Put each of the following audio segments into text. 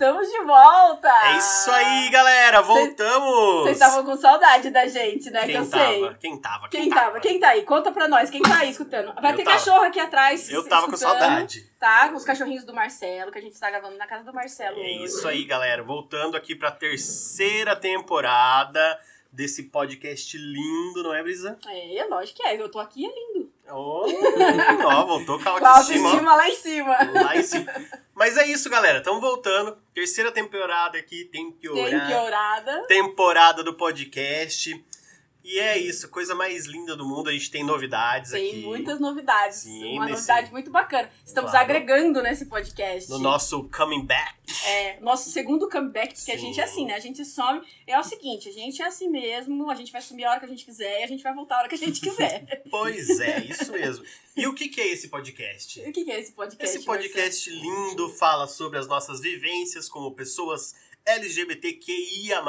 Estamos de volta! É isso aí, galera! Voltamos! Vocês estavam com saudade da gente, né? Quem que eu tava? sei. Quem tava? Quem tava? Quem tá aí? Conta pra nós, quem tá aí escutando? Vai Eu ter tava. cachorro aqui atrás. Eu tava com saudade. Tá? Com os cachorrinhos do Marcelo, que a gente tá gravando na casa do Marcelo. É hoje. isso aí, galera. Voltando aqui pra terceira temporada desse podcast lindo, não é, Brisa? É, é lógico que é. Eu tô aqui, é lindo. Ó, ó, voltou com a Com a autoestima. autoestima lá em cima. Lá em cima. Mas é isso, galera. Estamos voltando. Terceira temporada aqui, tem que Tem orar. piorada. Temporada do podcast. E é isso, coisa mais linda do mundo. A gente tem novidades Tem aqui. muitas novidades. Sim, Uma nesse- novidade muito bacana. Estamos Claro. agregando nesse podcast. No nosso coming back. É, nosso segundo comeback, porque a Sim. gente é assim, né? A gente some. É o seguinte, a gente é assim mesmo, a gente vai sumir a hora que a gente quiser e a gente vai voltar a hora que a gente quiser. Pois é, isso mesmo. E o que, que é esse podcast? o que, que é esse podcast? Esse podcast lindo fala sobre as nossas vivências como pessoas LGBTQIA,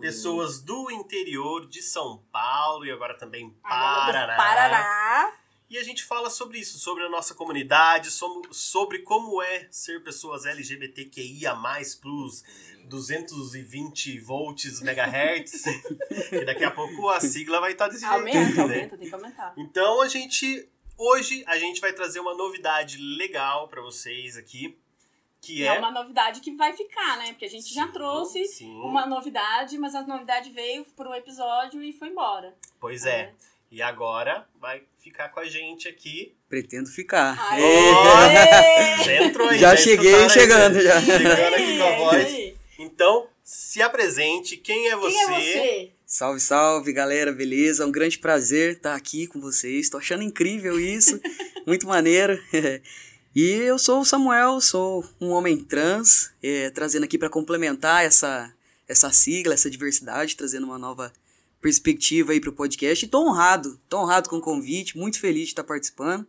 pessoas do interior de São Paulo e agora também Paraná. Paraná. E a gente fala sobre isso, sobre a nossa comunidade, sobre como é ser pessoas LGBTQIA, plus 220 volts megahertz. que daqui a pouco a sigla vai estar desse jeito. Aumenta, né? aumenta, tem que aumentar. Então a gente hoje a gente vai trazer uma novidade legal pra vocês aqui, que É. é, uma novidade que vai ficar, né? Porque a gente já trouxe Sim. uma novidade, mas a novidade veio por um episódio e foi embora. Pois é. E agora vai ficar com a gente aqui. Pretendo ficar. Aê! Já entrou aí, Já já cheguei aí, chegando, né? já. Chegando aqui com a É voz. aí. Então, se apresente, quem é você? Quem é você? Salve, salve, galera, beleza? É um grande prazer estar aqui com vocês. Tô achando incrível isso, muito maneiro. E eu sou o Samuel, sou um homem trans, é, trazendo aqui para complementar essa, essa sigla, essa diversidade, trazendo uma nova perspectiva aí pro podcast. E tô honrado, tô honrado com o convite, muito feliz de estar participando.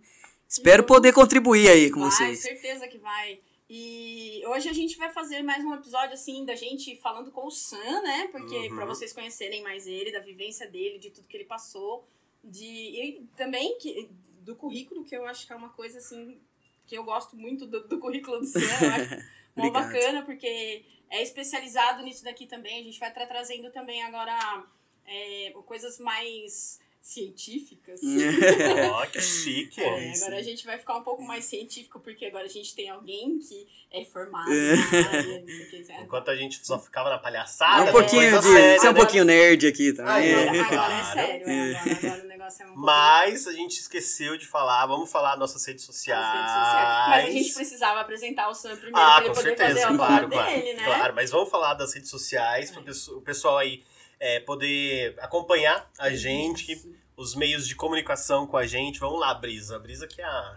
Espero poder contribuir aí com vai, vocês. certeza que vai. E hoje a gente vai fazer mais um episódio assim da gente falando com o Sam, né? Porque Uhum. pra vocês conhecerem mais ele, da vivência dele, de tudo que ele passou, de e também que do currículo que eu acho que é uma coisa assim que eu gosto muito do, do currículo do Sam, eu acho mó bacana porque é especializado nisso daqui também. A gente vai estar trazendo também agora é, coisas mais científicas. Ó, que chique. É, isso. agora a gente vai ficar um pouco mais científico, porque agora a gente tem alguém que é formado É. na área, não sei o que. sabe? Enquanto a gente só ficava na É palhaçada, um pouquinho de. séria, Você é um né? pouquinho nerd aqui também. Agora, agora é sério, é, agora, agora o negócio é um pouco... Mas a gente esqueceu de falar, vamos falar nossas redes sociais. nas redes sociais. Mas a gente precisava apresentar o Sam primeiro Ah, pra ele poder certeza, fazer a claro, claro, dele, né? claro. Mas vamos falar das redes sociais para o pessoal aí é, poder acompanhar a gente, os meios de comunicação com a gente. Vamos lá, Brisa. A Brisa que é a...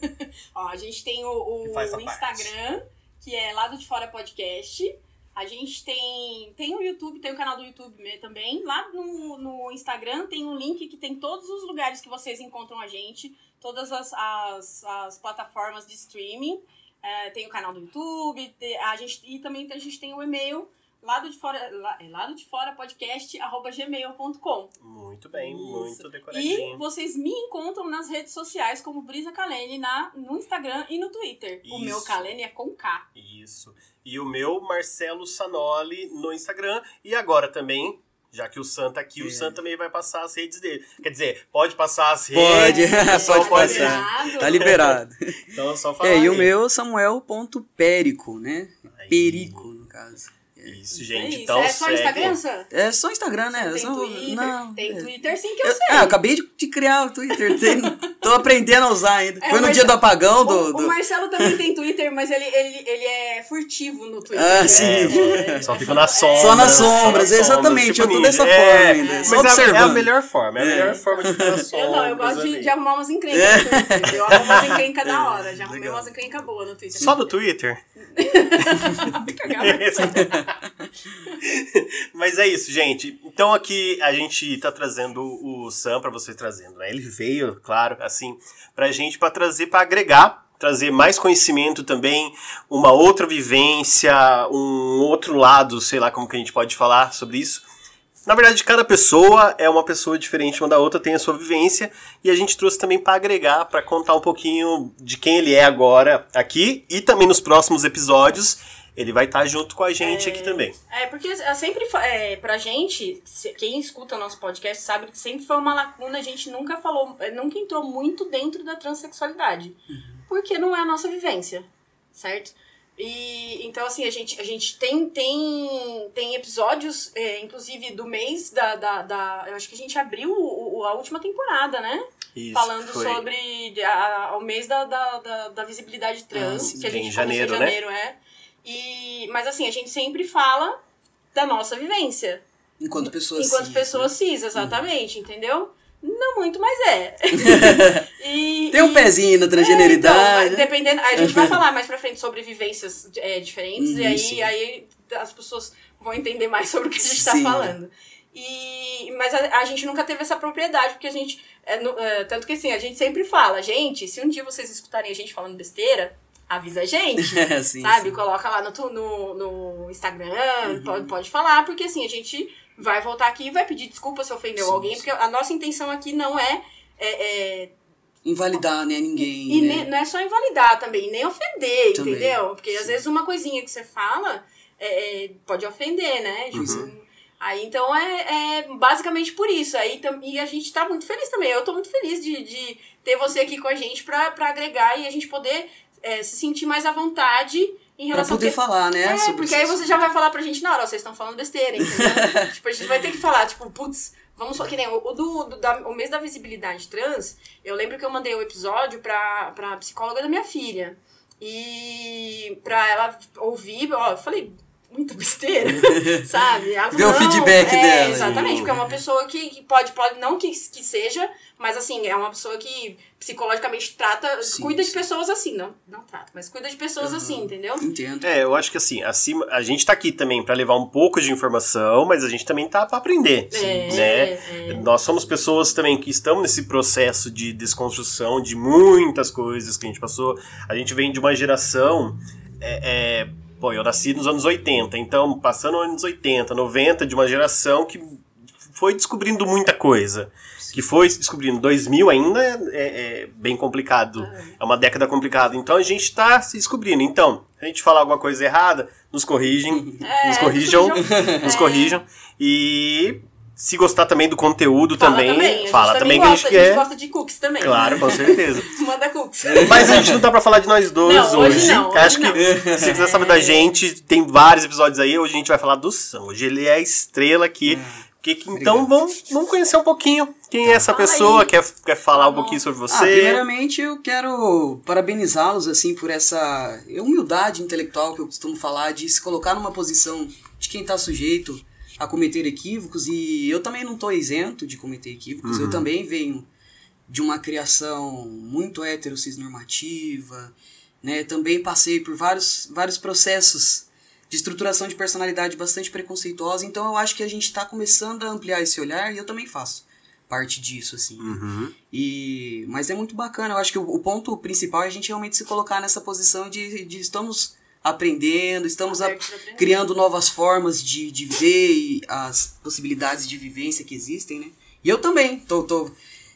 Ó, a gente tem o, o a Instagram, que é Lado de Fora Podcast. A gente tem, tem o YouTube, tem o canal do YouTube também. Lá no, no Instagram tem um link que tem todos os lugares que vocês encontram a gente, todas as, as, as plataformas de streaming. É, tem o canal do YouTube, a gente, e também a gente tem o e-mail lado de fora, la- é lado de fora podcast arroba gmail.com. Muito bem, Isso. muito E decoradinho. vocês me encontram nas redes sociais como Brisa Kalene na, no Instagram e no Twitter. O Isso. meu Kalene é com K. Isso. E o meu, Marcelo Sanoli, no Instagram. E agora também, já que o Sam tá aqui, o É. Sam também vai passar as redes dele. Quer dizer, pode passar as Pode, redes. só pode pode passar. Tá liberado. Então é só falar. É, e o meu Samuel.périco, né? Aí. Perico, no caso. Isso, Isso gente. aí. Então é só segue. Instagram, Sam? É só Instagram, né? Tem Só- Twitter? Não, tem é. Twitter sim que eu, Eu, sei. ah, eu acabei de, de criar o Twitter. tem- tô aprendendo a usar ainda. É, Foi no dia do apagão do. O, o do- Marcelo também tem Twitter, mas ele, ele, ele é furtivo no Twitter. Ah, sim. É, Só é, fica na é, sombra. Só nas Só nas sombras, sombras, exatamente. tipo eu tô dessa É, forma ainda. é. Só Mas é, a- é a observando. melhor forma, é a É. melhor forma de ficar nas sombras. Eu não, eu gosto de, de arrumar umas encrencas no Twitter. Eu arrumo umas encrencas da hora. Já arrumei umas encrencas boas no Twitter. Só no Twitter? Cagava. Mas é isso, gente. Então aqui a gente tá trazendo o Sam para você trazendo, né? Ele veio, claro, assim, pra gente para trazer para agregar, trazer mais conhecimento também, uma outra vivência, um outro lado, sei lá como que a gente pode falar sobre isso. Na verdade, cada pessoa é uma pessoa diferente uma da outra, tem a sua vivência, e a gente trouxe também para agregar, para contar um pouquinho de quem ele é agora aqui e também nos próximos episódios ele vai estar junto com a gente É. aqui também. É, porque é sempre, é, pra gente, quem escuta o nosso podcast sabe que sempre foi uma lacuna, a gente nunca falou, é, nunca entrou muito dentro da transexualidade. Porque não é a nossa vivência, certo? E então, assim, a gente, a gente tem, tem, tem episódios, é, inclusive do mês da, da, da- Eu acho que a gente abriu o- o- a última temporada, né? Isso, Falando foi. sobre a- o mês da, da, da, da visibilidade trans, Ah, que a Em gente janeiro, começou em né? janeiro, é. E, mas assim, a gente sempre fala da nossa vivência. Enquanto pessoas enquanto cis, pessoas né? cis, exatamente, entendeu? Não muito, mas é. E- Tem um e- pezinho na é, então, transgeneridade. dependendo, a gente vai falar mais pra frente sobre vivências é, diferentes, Uhum, e aí, sim. aí as pessoas vão entender mais sobre o que a gente tá Sim. falando. E, mas a, a gente nunca teve essa propriedade, porque a gente. é, no- é, tanto que assim, a gente sempre fala, gente, se um dia vocês escutarem a gente falando besteira, avisa a gente. É, sim, sabe? sim. Uhum. Coloca lá no, no, no Instagram, pode, pode falar, porque assim, a gente vai voltar aqui e vai pedir desculpa se ofendeu Sim, alguém, porque a nossa intenção aqui não é. é, é Invalidar, né, ninguém, e né? ne- não é só invalidar também, nem ofender, Também. entendeu? Porque às vezes uma coisinha que você fala é, é, pode ofender, né? Tipo, Uhum. Aí então é, é basicamente por isso. Aí, e a gente tá muito feliz também. Eu tô muito feliz de, de ter você aqui com a gente pra, pra agregar e a gente poder é, se sentir mais à vontade em Pra relação poder que- falar, né? é, porque aí você já vai falar pra gente na hora, vocês estão falando besteira, entendeu? tipo, a gente vai ter que falar, tipo, putz, vamos só. Que nem o, o do, do- da- o mês da visibilidade trans, eu lembro que eu mandei o episódio pra, pra psicóloga da minha filha. E pra ela ouvir, ó, eu falei. Muita besteira, sabe? Ver o não, feedback é, dela. Exatamente, porque é uma pessoa que, que pode, pode, não que, que seja, mas assim, é uma pessoa que psicologicamente trata, Sim, cuida de sim. pessoas assim, não, não trata, mas cuida de pessoas Aham. assim, entendeu? Entendo. É, eu acho que assim, acima, a gente tá aqui também pra levar um pouco de informação, mas a gente também tá pra aprender, É, né? é. Nós somos pessoas também que estamos nesse processo de desconstrução de muitas coisas que a gente passou. A gente vem de uma geração. É, é, pô, eu nasci nos anos 80, então passando os anos 80, 90, de uma geração que foi descobrindo muita coisa. Que foi descobrindo. 2000 ainda é, é bem complicado. É uma década complicada. Então a gente tá se descobrindo. Então, se a gente falar alguma coisa errada, nos corrigem. É, nos corrijam. nos corrijam. Nos É. corrijam. E se gostar também do conteúdo Fala também, também. Fala também que a gosta, gente a gente quer. gosta de cookies também. Claro, com certeza. Manda cookies. Mas a gente não dá pra falar de nós dois Não, hoje hoje. não, hoje Acho que não. se você quiser saber da gente, tem vários episódios aí. Hoje a gente vai falar do Sam. Hoje ele é a estrela aqui. Que- que- então vamos, vamos conhecer um pouquinho quem é essa Fala pessoa, aí. quer, quer falar um Tá bom. pouquinho sobre Ah, você. primeiramente eu quero parabenizá-los assim por essa humildade intelectual que eu costumo falar de se colocar numa posição de quem está sujeito a cometer equívocos e eu também não estou isento de cometer equívocos. Eu também venho de uma criação muito hétero normativa, né? Também passei por vários vários processos de estruturação de personalidade bastante preconceituosa, então eu acho que a gente está começando a ampliar esse olhar e eu também faço parte disso assim. né? Uhum. E, mas é muito bacana. Eu acho que o, o ponto principal é a gente realmente se colocar nessa posição de, de estamos aprendendo, estamos a- criando novas formas de, de ver e as possibilidades de vivência que existem, né? E eu também tô, tô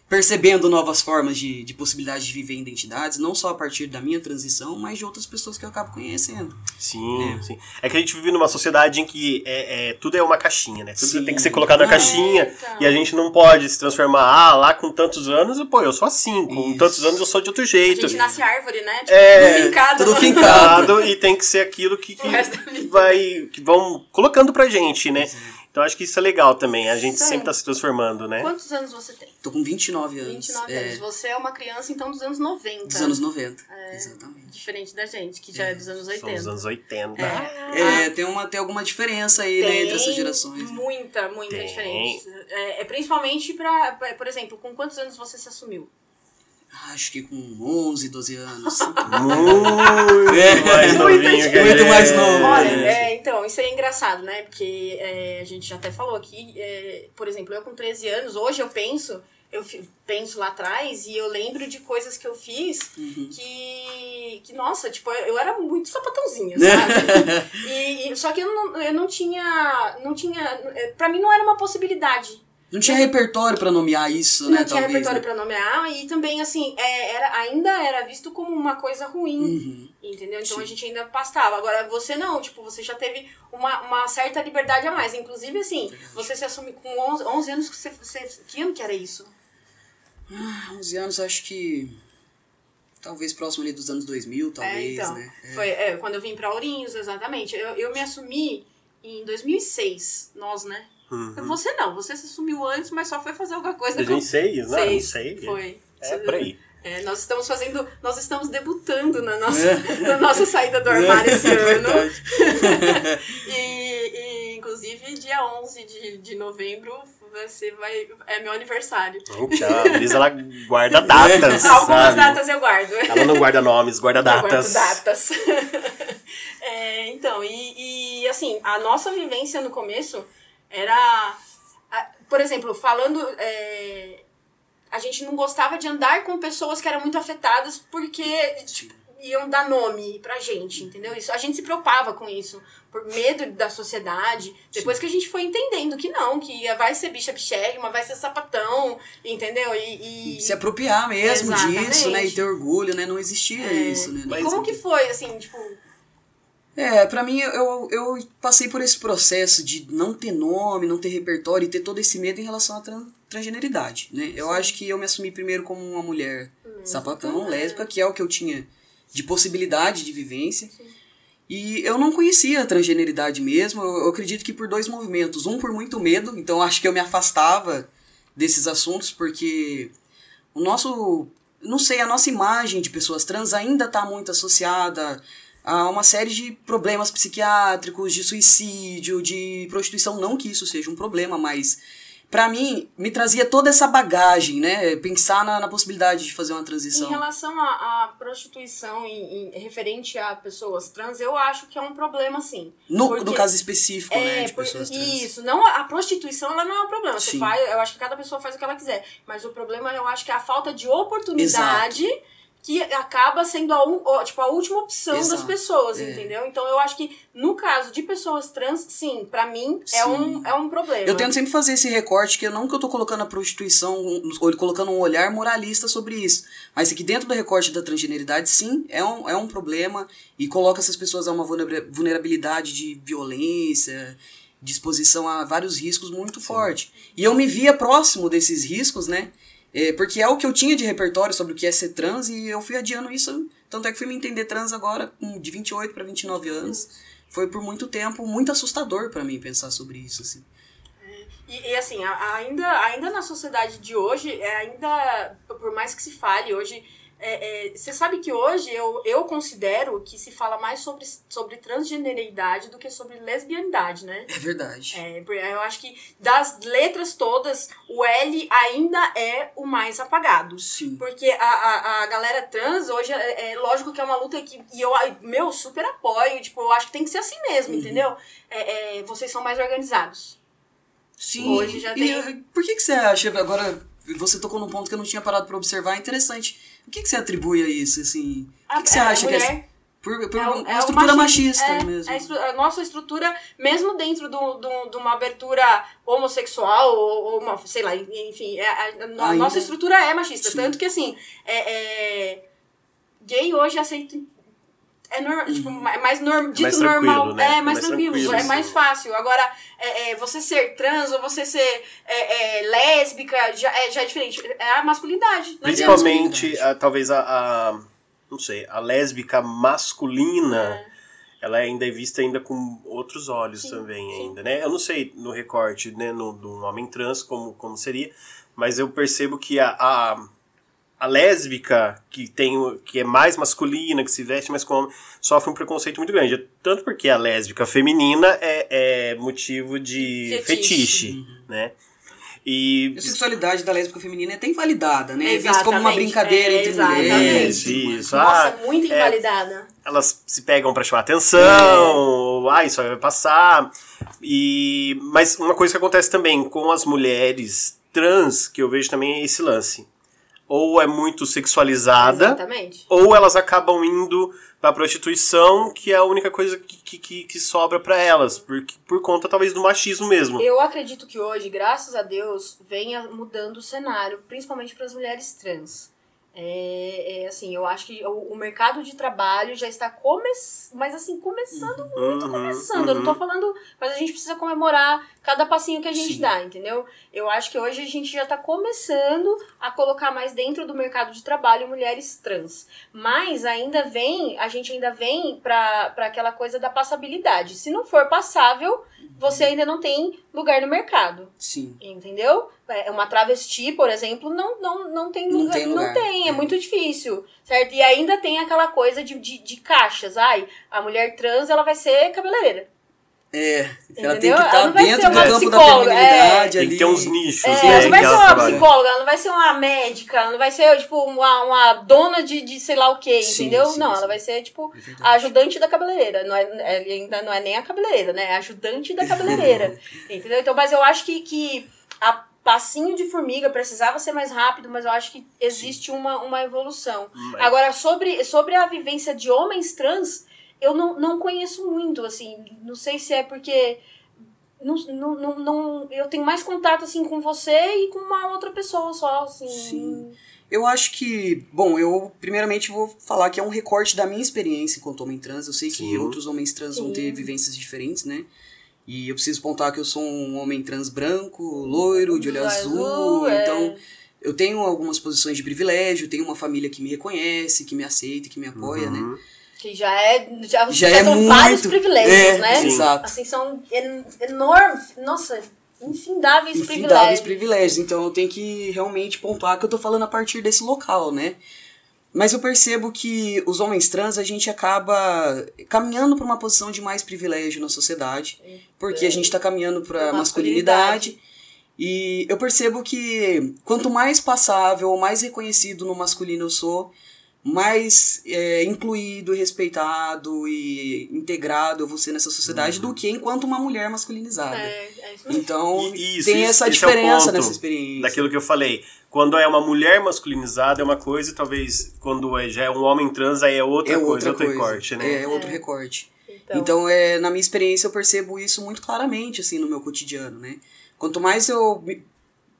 percebendo novas formas de, de possibilidade de viver identidades, não só a partir da minha transição, mas de outras pessoas que eu acabo conhecendo. Sim, É. sim. É que a gente vive numa sociedade em que é, é, tudo é uma caixinha, né? Tudo Sim. tem que ser colocado na É, caixinha então. e a gente não pode se transformar. Ah, lá com tantos anos, pô, eu sou assim. Com Isso. tantos anos eu sou de outro A jeito. gente nasce árvore, né? Tipo, É, tudo fincado. tudo fincado. E tem que ser aquilo que, que vai que vão colocando pra gente, né? Então acho que isso é legal também. A gente Sim. sempre tá se transformando, né? Quantos anos você tem? Tô com 29 anos. 29 é, anos. Você é uma criança, então, dos anos 90. Dos anos 90. Exatamente. Diferente da gente, que já é dos anos 80. São os anos 80. É, tem, uma, tem alguma diferença aí, né, entre essas gerações. né? Muita, muita Tem. diferença. É, é principalmente pra- por exemplo, com quantos anos você se assumiu? Acho que com 11, 12 anos. Muito É. mais novinho que muito mais novo. Olha, É. então, isso é engraçado, né? Porque é, a gente já até falou aqui, é, por exemplo, eu com 13 anos, hoje eu penso, eu penso lá atrás e eu lembro de coisas que eu fiz Uhum. que, que nossa, tipo, eu era muito sapatãozinha, sabe? e, e- só que eu não, eu não tinha, não tinha, é, pra mim não era uma possibilidade. Não tinha repertório pra nomear isso, né? não tinha talvez, repertório né? pra nomear e também, assim, é, era, ainda era visto como uma coisa ruim. Uhum. Entendeu? Então Sim. a gente ainda pastava. Agora você não, tipo, você já teve uma, uma certa liberdade a mais. Inclusive, assim, você se assume com 11, 11 anos, que você, você. Que ano que era isso? 11 anos, acho que. Talvez próximo ali dos anos 2000, talvez, é, então. né? É. Foi é, quando eu vim pra Ourinhos, exatamente. Eu, eu me assumi em 2006, nós, né? Uhum. Você não, você se assumiu antes, mas só foi fazer alguma coisa. 2006? Não, não Seis, sei. Foi. É, por aí. É, nós estamos fazendo, nós estamos debutando na nossa, É. na nossa saída do armário esse É ano. verdade. E, e, inclusive, dia 11 de, de novembro você vai, é meu aniversário. Então, a Brisa, ela guarda datas. Algumas sabe? datas eu guardo. Ela não guarda nomes, guarda Eu guardo datas. datas. É, então, e, e, assim, a nossa vivência no começo era. Por exemplo, falando. é, a gente não gostava de andar com pessoas que eram muito afetadas porque tipo, iam dar nome pra gente, entendeu? Isso, a gente se preocupava com isso, por medo da sociedade. Depois que a gente foi entendendo que não, que vai ser bicha bichérrima, vai ser sapatão, entendeu? E, e- Se apropriar mesmo Exatamente. disso, né? E ter orgulho, né? Não existia É. isso, né? e Mas- como que foi, assim, tipo. É, pra mim, eu, eu passei por esse processo de não ter nome, não ter repertório e ter todo esse medo em relação à tran- transgeneridade, né? Eu acho que eu me assumi primeiro como uma mulher sapatão, lésbica, que é o que eu tinha de possibilidade de vivência. E eu não conhecia a transgeneridade mesmo, eu, eu acredito que por dois movimentos. Um, por muito medo, então acho que eu me afastava desses assuntos, porque o nosso, não sei, a nossa imagem de pessoas trans ainda está muito associada a uma série de problemas psiquiátricos, de suicídio, de prostituição. Não que isso seja um problema, mas pra mim me trazia toda essa bagagem, né? Pensar na, na possibilidade de fazer uma Em transição. relação à, prostituição em, em- referente a pessoas trans, eu acho que é um problema, sim. No, Porque- no caso específico, né? É, De por- pessoas trans. isso. Não, a prostituição ela não é um problema. Você faz, eu acho que cada pessoa faz o que ela quiser. Mas o problema eu acho que é a falta de oportunidade que acaba sendo a, tipo, a última opção das Exato. pessoas, É. entendeu? Então eu acho que no caso de pessoas trans, sim, pra mim é Sim. um, é um problema. Eu tento sempre fazer esse recorte, que eu não que eu tô colocando a prostituição, ou colocando um olhar moralista sobre isso. Mas aqui dentro do recorte da transgeneridade, sim, é um, é um problema e coloca essas pessoas a uma vulnera- vulnerabilidade de violência, de exposição a vários riscos muito forte. E eu me via próximo desses riscos, né? É, porque é o que eu tinha de repertório sobre o que é ser trans e eu fui adiando isso. Tanto é que fui me entender trans agora, de 28 para 29 anos. Foi por muito tempo muito assustador para mim pensar sobre isso, assim. E, e, assim, ainda, ainda na sociedade de hoje, é, ainda, por mais que se fale hoje, é, é, você sabe que hoje eu, eu considero que se fala mais sobre, sobre transgeneridade do que sobre lesbianidade, né? É verdade. É, eu acho que das letras todas, o L ainda é o mais apagado. Sim. Porque a, a, a galera trans hoje é, é lógico que é uma luta que. E eu, meu, super apoio. Tipo, eu acho que tem que ser assim mesmo, Uhum. entendeu? É, é, vocês são mais organizados. Sim. Hoje já e, tem- eh, Por que, que você acha, agora você tocou num ponto que eu não tinha parado pra observar, é interessante. O que, que você atribui a isso, assim? O que, que você a acha que é... Por, por É uma é estrutura machismo. machista É, mesmo. A, estru- a nossa estrutura, mesmo dentro do, do- de uma abertura homossexual, ou, ou uma, sei lá, enfim, é- a, a nossa estrutura é machista. Sim. Tanto que, assim, é, é, gay hoje aceita. É nor, tipo, ma- mais norm, dito mais normal. né? É mais, É mais tranquilo, tranquilo, é mais fácil. Agora, é, é, você ser trans ou você ser é, é, lésbica já é, já é diferente. É a masculinidade. Adianta. Principalmente, a- talvez a, a- Não sei, a lésbica masculina. Ela ainda é vista ainda com outros olhos Sim, também, sim. ainda, né? Eu não sei no recorte, né, no, de um homem trans como, como seria, mas eu percebo que a, a, a lésbica, que tem o- que é mais masculina, que se veste mais como homem, sofre um preconceito muito grande. Tanto porque a lésbica feminina é, é motivo de Fetiche. fetiche, né? E A sexualidade da lésbica feminina é até invalidada, né? É visto como uma brincadeira É, entre exatamente. mulheres. isso, isso. Nossa, Ah, muito é, invalidada. elas se pegam pra chamar atenção, ah, isso aí vai passar. E mas uma coisa que acontece também com as mulheres trans, que eu vejo também é esse lance. Ou é muito sexualizada, Exatamente. ou elas acabam indo pra prostituição, que é a única coisa que, que, que, sobra pra elas, por, por conta talvez do machismo mesmo. Eu acredito que hoje, graças a Deus, venha mudando o cenário, principalmente para as mulheres trans. É, é, assim, eu acho que o, o mercado de trabalho já está começando, mas assim, começando muito Uhum, começando. Eu não uhum. tô falando, mas a gente precisa comemorar cada passinho que a gente Sim. dá, entendeu? Eu acho que hoje a gente já tá começando a colocar mais dentro do mercado de trabalho mulheres trans. Mas ainda vem, a gente ainda vem pra, pra aquela coisa da passabilidade. Se não for passável, você ainda não tem lugar no mercado. Sim. Entendeu? É, Uma travesti, por exemplo, não, não, não tem Não lugar. tem lugar. Não tem, é É. muito difícil. Certo? E ainda tem aquela coisa de, de, de caixas. Ai, a mulher trans ela vai ser cabeleireira. É, ela tem Entendeu? que Ela estar não vai dentro ser do uma campo da psicóloga, feminilidade Tem ali. que ter uns nichos, É, né? ela não vai que ser uma trabalham. psicóloga, ela não vai ser uma médica, ela não vai ser, tipo, uma, uma dona de, de sei lá o quê, Sim, entendeu? sim, não, sim. ela vai ser, tipo, É a ajudante da cabeleireira. Não é, é- ainda não é nem a cabeleireira, né? É a ajudante da cabeleireira. entendeu? Então, mas eu acho que, que a passinho de formiga precisava ser mais rápido, mas eu acho que existe uma, uma evolução. Mas- Agora, sobre, sobre a vivência de homens trans, eu não, não conheço muito, assim. Não sei se é porque. Não, não, não, não- eu tenho mais contato assim com você e com uma outra pessoa só, assim. Sim. Eu acho que, bom, eu primeiramente vou falar que é um recorte da minha experiência enquanto homem trans. Eu sei que Sim. outros homens trans vão Sim. ter vivências diferentes, né? E eu preciso pontuar que eu sou um homem trans branco, loiro, de olho Do azul, é. então eu tenho algumas posições de privilégio, tenho uma família que me reconhece, que me aceita, que me apoia, né? Uhum. Que já é. Já, Já já é são vários muito- privilégios, é, né? sim. Exato. Assim, são en enormes. Nossa, infindáveis, infindáveis privilégios. privilégios. Então eu tenho que realmente pontuar que eu tô falando a partir desse local, né? Mas eu percebo que os homens trans a gente acaba caminhando para uma posição de mais privilégio na sociedade, porque a gente tá caminhando para Pra masculinidade. E eu percebo que quanto mais passável ou mais reconhecido no masculino eu sou, mais é, incluído, respeitado e integrado eu vou ser nessa sociedade do que enquanto uma mulher masculinizada. É. Então, E- isso, tem isso- essa esse é diferença ponto nessa experiência. Daquilo que eu falei. Quando é uma mulher masculinizada é uma coisa, e talvez quando é, já é um homem trans aí é outra, é coisa, outra outro coisa. recorte, né? É outro É. recorte. Então, Então, é, na minha experiência, eu percebo isso muito claramente, assim, no meu cotidiano, né? Quanto mais eu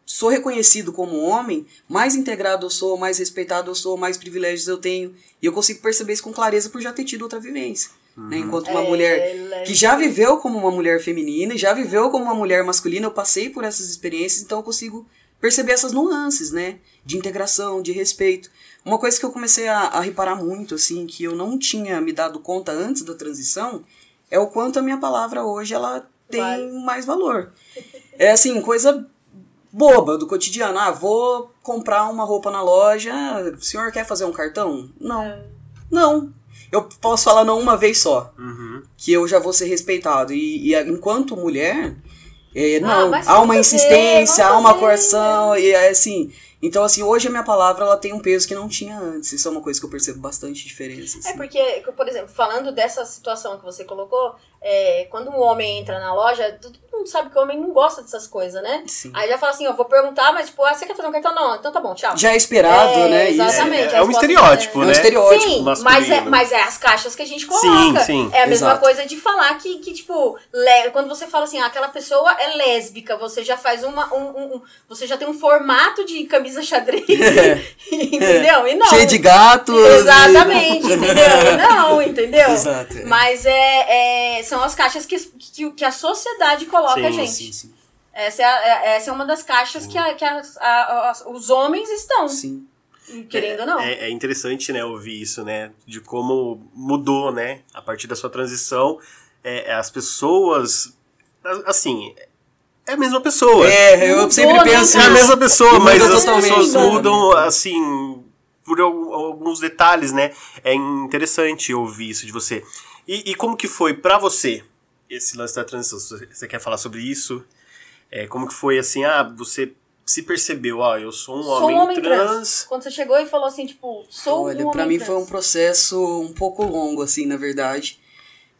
sou reconhecido como homem, mais integrado eu sou, mais respeitado eu sou, mais privilégios eu tenho. E eu consigo perceber isso com clareza por já ter tido outra vivência. Né? Enquanto uma é, mulher que já viveu como uma mulher feminina e já viveu como uma mulher masculina, eu passei por essas experiências, então eu consigo perceber essas nuances, né? De integração, de respeito. Uma coisa que eu comecei a, a reparar muito, assim, que eu não tinha me dado conta antes da transição, é o quanto a minha palavra hoje ela tem Vale. mais valor. É assim, coisa boba do cotidiano. Ah, vou comprar uma roupa na loja. Ah, O senhor quer fazer um cartão? Não. Não. Eu posso falar não uma vez só Uhum. que eu já vou ser respeitado. E, e enquanto mulher, é, Ah, não, mas há uma fazer, insistência, há uma coerção, e é assim. Então, assim, hoje a minha palavra ela tem um peso que não tinha antes. Isso é uma coisa que eu percebo bastante diferença. É assim. porque, por exemplo, falando dessa situação que você colocou, é, quando um homem entra na loja, todo mundo sabe que o homem não gosta dessas coisas, né? Sim. Aí já fala assim, ó, vou perguntar, mas tipo, ah, você quer fazer um cartão? Não, então tá bom, tchau. Já é esperado, É, né? Exatamente. É, é um estereótipo, É um né? estereótipo. Sim, mas é, mas é as caixas que a gente Sim, coloca. sim, É a mesma exato. coisa de falar que, que tipo, le- quando você fala assim, ah, aquela pessoa é lésbica, você já faz uma. Um, um- um- você já tem um formato de camisa xadrez. entendeu? E não. Cheio de gatos. Exatamente, entendeu? Não, entendeu? Exato. é. Mas é, é- são as caixas que, que, que a sociedade coloca Sim, a gente. Sim, sim. Essa, é a- é- essa é uma das caixas que, a- que a- a- a- os homens estão, sim. querendo ou não. É, é interessante, né, ouvir isso, né? De como mudou, né? A partir da sua transição, é, as pessoas. Assim, é a mesma pessoa. É, eu Mudou, sempre né, penso É a mesma pessoa, mas as pessoas né? mudam, assim, por al- alguns detalhes, né? É interessante ouvir isso de você. E, e como que foi pra você esse lance da transição? Você quer falar sobre isso? É, como que foi assim, ah, você se percebeu, ó, eu sou um Sou homem, um homem trans. trans. Quando você chegou e falou assim, tipo, sou Olha, um homem pra mim trans. foi um processo um pouco longo, assim, na verdade.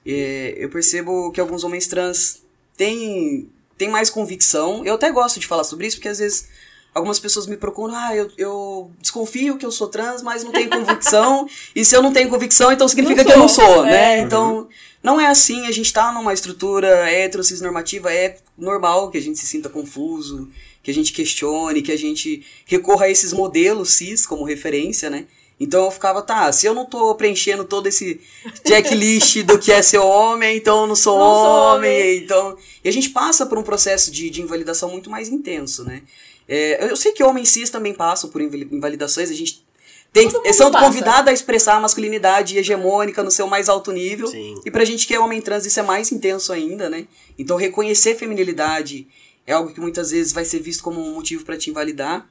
É, eu percebo que alguns homens trans têm, têm mais convicção. Eu até gosto de falar sobre isso, porque às vezes algumas pessoas me procuram, ah, eu, eu desconfio que eu sou trans, mas não tenho convicção. e se eu não tenho convicção, então significa que eu não sou, sou, é. né? Então, não é assim. A gente tá numa estrutura hetero, cisnormativa, é normal que a gente se sinta confuso, que a gente questione, que a gente recorra a esses modelos cis como referência, né? Então eu ficava, tá, se eu não tô preenchendo todo esse checklist do que é ser homem, então eu não sou Não sou homem, homem. então... E a gente passa por um processo de, de invalidação muito mais intenso, né? É, eu sei que homens cis também passam por invali- invalidações, a gente tem, mundo são passa. convidados a expressar a masculinidade hegemônica no seu mais alto nível. Sim. E pra gente que é homem trans, isso é mais intenso ainda, né? Então reconhecer feminilidade é algo que muitas vezes vai ser visto como um motivo pra te invalidar.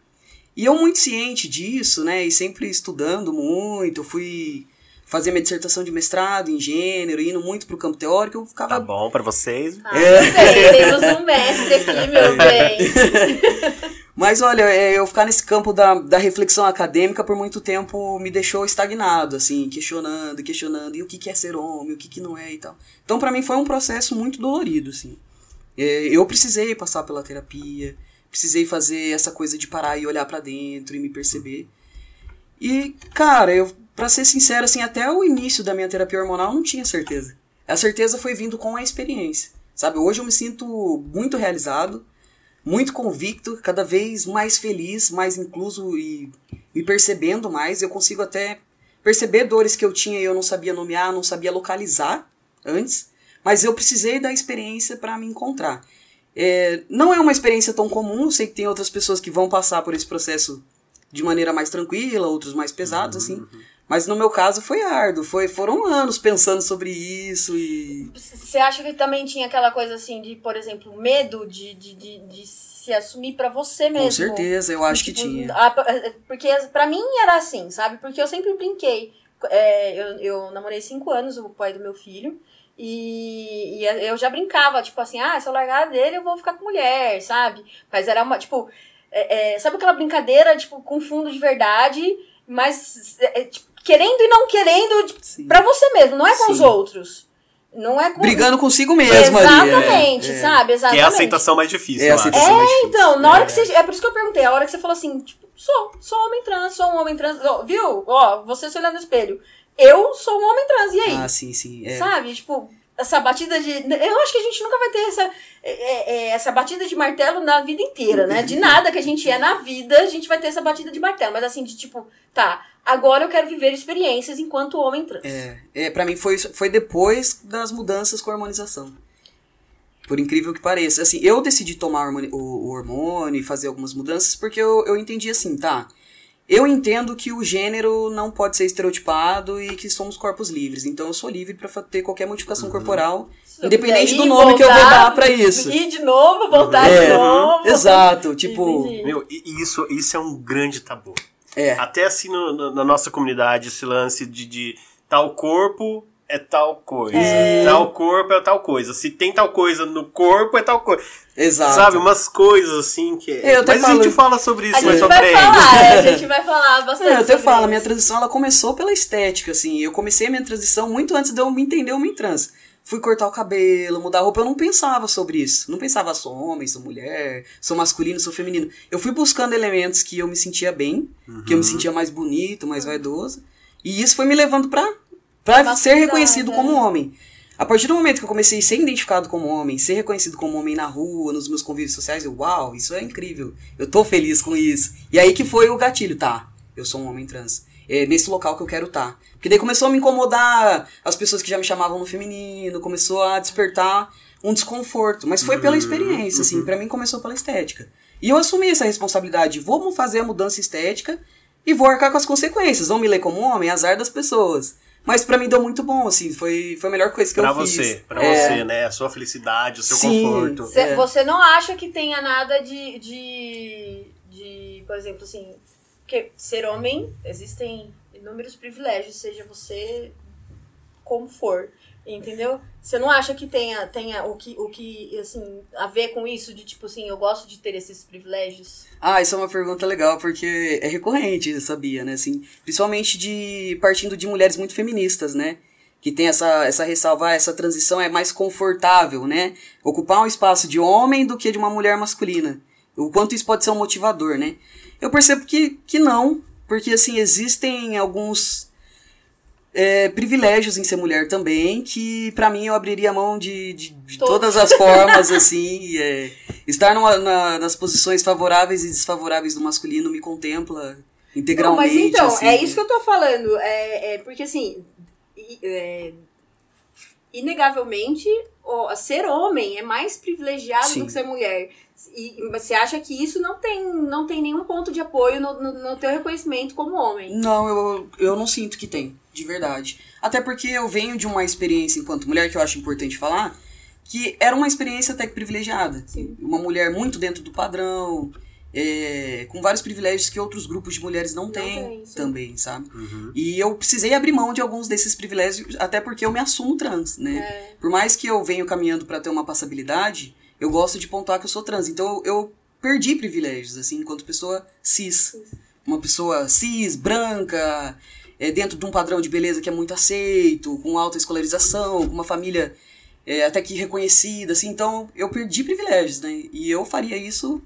E eu muito ciente disso, né? E sempre estudando muito, eu fui fazer minha dissertação de mestrado em gênero, indo muito pro campo teórico, eu ficava Tá bom pra vocês. Ah, bem, temos um mestre aqui, meu bem. Mas olha, é, eu ficar nesse campo da, da reflexão acadêmica por muito tempo me deixou estagnado, assim, questionando, questionando, e o que, é ser homem, o que, que não é e tal. Então, pra mim, foi um processo muito dolorido, assim. É, eu precisei passar pela terapia, precisei fazer essa coisa de parar e olhar pra dentro e me perceber. E, cara, eu, pra ser sincero, assim, até o início da minha terapia hormonal eu não tinha certeza. A certeza foi vindo com a experiência, sabe? Hoje eu me sinto muito realizado, muito convicto, cada vez mais feliz, mais incluso e me percebendo mais. Eu consigo até perceber dores que eu tinha e eu não sabia nomear, não sabia localizar antes, mas eu precisei da experiência para me encontrar. É, não é uma experiência tão comum, sei que tem outras pessoas que vão passar por esse processo de maneira mais tranquila, outros mais pesados, assim. Mas no meu caso foi árduo, foi, foram anos pensando sobre isso e. Você acha que também tinha aquela coisa assim de, por exemplo, medo de, de, de, de se assumir pra você mesmo? Com certeza, eu acho que Tipo, tinha. a- porque pra mim era assim, sabe? Porque eu sempre brinquei. É, eu, eu namorei cinco anos o pai do meu filho. E, e eu já brincava, tipo assim, ah, se eu largar dele, eu vou ficar com mulher, sabe? Mas era uma, tipo, é, é, sabe aquela brincadeira, tipo, com fundo de verdade, mas é, é, tipo, querendo e não querendo, tipo, Sim. pra você mesmo, não é com os Sim. outros. Não é com. Brigando consigo mesmo ali. é, Exatamente, é. sabe? Que Exatamente. é a aceitação mais difícil, É a aceitação mais difícil. Então, na hora que você. É por isso que eu perguntei, a hora que você falou assim, tipo, sou, sou homem trans, sou um homem trans. viu? Ó, você se olhando no espelho. Eu sou um homem trans, e aí? Ah, sim, sim. É. Sabe? Tipo, essa batida de. Eu acho que a gente nunca vai ter essa, é, é, essa batida de martelo na vida inteira, né? De nada que a gente é na vida, a gente vai ter essa batida de martelo. Mas assim, de tipo, tá, agora eu quero viver experiências enquanto homem trans. É, é, pra mim foi, foi depois das mudanças com a hormonização. Por incrível que pareça. Assim, eu decidi tomar o hormônio, o, hormônio e fazer algumas mudanças porque eu, eu entendi assim, tá. Eu entendo que o gênero não pode ser estereotipado e que somos corpos livres. Então eu sou livre pra fa- ter qualquer modificação corporal, independente E do nome que eu vou voltar, dar pra isso. Ir de novo, voltar É, de novo. Exato, tipo. Entendi. Meu, e- e isso, isso é um grande tabu. É. Até assim no- no- na nossa comunidade, esse lance de, de tal corpo é tal coisa. Tal corpo é tal coisa. Se tem tal coisa no corpo, é tal coisa. Exato. Sabe? Umas coisas assim que. Eu até Mas a gente falo- fala sobre isso A mais gente pra vai falar, é, a gente vai falar bastante. É, eu até sobre falo, a isso. minha transição ela começou pela estética, assim. Eu comecei a minha transição muito antes de eu me entender homem trans. Fui cortar o cabelo, mudar a roupa, eu não pensava sobre isso. Não pensava, sou homem, sou mulher, sou masculino, sou feminino. Eu fui buscando elementos que eu me sentia bem, que eu me sentia mais bonito, mais vaidoso. E isso foi me levando pra, pra ser reconhecido né? como homem. A partir do momento que eu comecei a ser identificado como homem, ser reconhecido como homem na rua, nos meus convívios sociais, eu, uau, isso é incrível. Eu tô feliz com isso. E aí que foi o gatilho, tá? Eu sou um homem trans. É nesse local que eu quero estar. Porque daí começou a me incomodar as pessoas que já me chamavam no feminino, começou a despertar um desconforto. Mas foi pela experiência, assim, pra mim começou pela estética. E eu assumi essa responsabilidade. Vamos fazer a mudança estética e vou arcar com as consequências. Vão me ler como homem, azar das pessoas. Mas pra mim deu muito bom, assim, foi, foi a melhor coisa que Pra eu fiz. você, pra É. você, né? A sua felicidade, o seu Sim. conforto. Cê- É. Você não acha que tenha nada de, de, de, por exemplo, assim, que ser homem, existem inúmeros privilégios, seja você como for. Entendeu? Você não acha que tenha, tenha o, que, o que, assim, a ver com isso de tipo assim, eu gosto de ter esses privilégios? Ah, isso é uma pergunta legal, porque é recorrente, sabia, né? Assim, principalmente de partindo de mulheres muito feministas, né? Que tem essa, essa ressalva, ah, essa transição é mais confortável, né? Ocupar um espaço de homem do que de uma mulher masculina. O quanto isso pode ser um motivador, né? Eu percebo que, que não, porque assim, existem alguns é, privilégios em ser mulher também, que para mim eu abriria a mão de, de, de todas as formas, assim. É, estar numa, na, nas posições favoráveis e desfavoráveis do masculino me contempla integralmente. Não, mas então, assim. é isso que eu tô falando. É, é porque assim, é, inegavelmente, o, ser homem é mais privilegiado Sim. do que ser mulher. E você acha que isso não tem, não tem nenhum ponto de apoio no, no, no teu reconhecimento como homem? Não, eu, eu não sinto que tem, de verdade. Até porque eu venho de uma experiência enquanto mulher, que eu acho importante falar, que era uma experiência até que privilegiada. Sim. Uma mulher muito dentro do padrão, é, com vários privilégios que outros grupos de mulheres não, têm têm, também, sabe? E eu precisei abrir mão de alguns desses privilégios, até porque eu me assumo trans, né? É. Por mais que eu venha caminhando para ter uma passabilidade, eu gosto de pontuar que eu sou trans. Então eu, eu perdi privilégios, assim, enquanto pessoa cis. Uma pessoa cis, branca, é, dentro de um padrão de beleza que é muito aceito, com alta escolarização, com uma família é, até que reconhecida, assim. Então eu perdi privilégios, né? E eu faria isso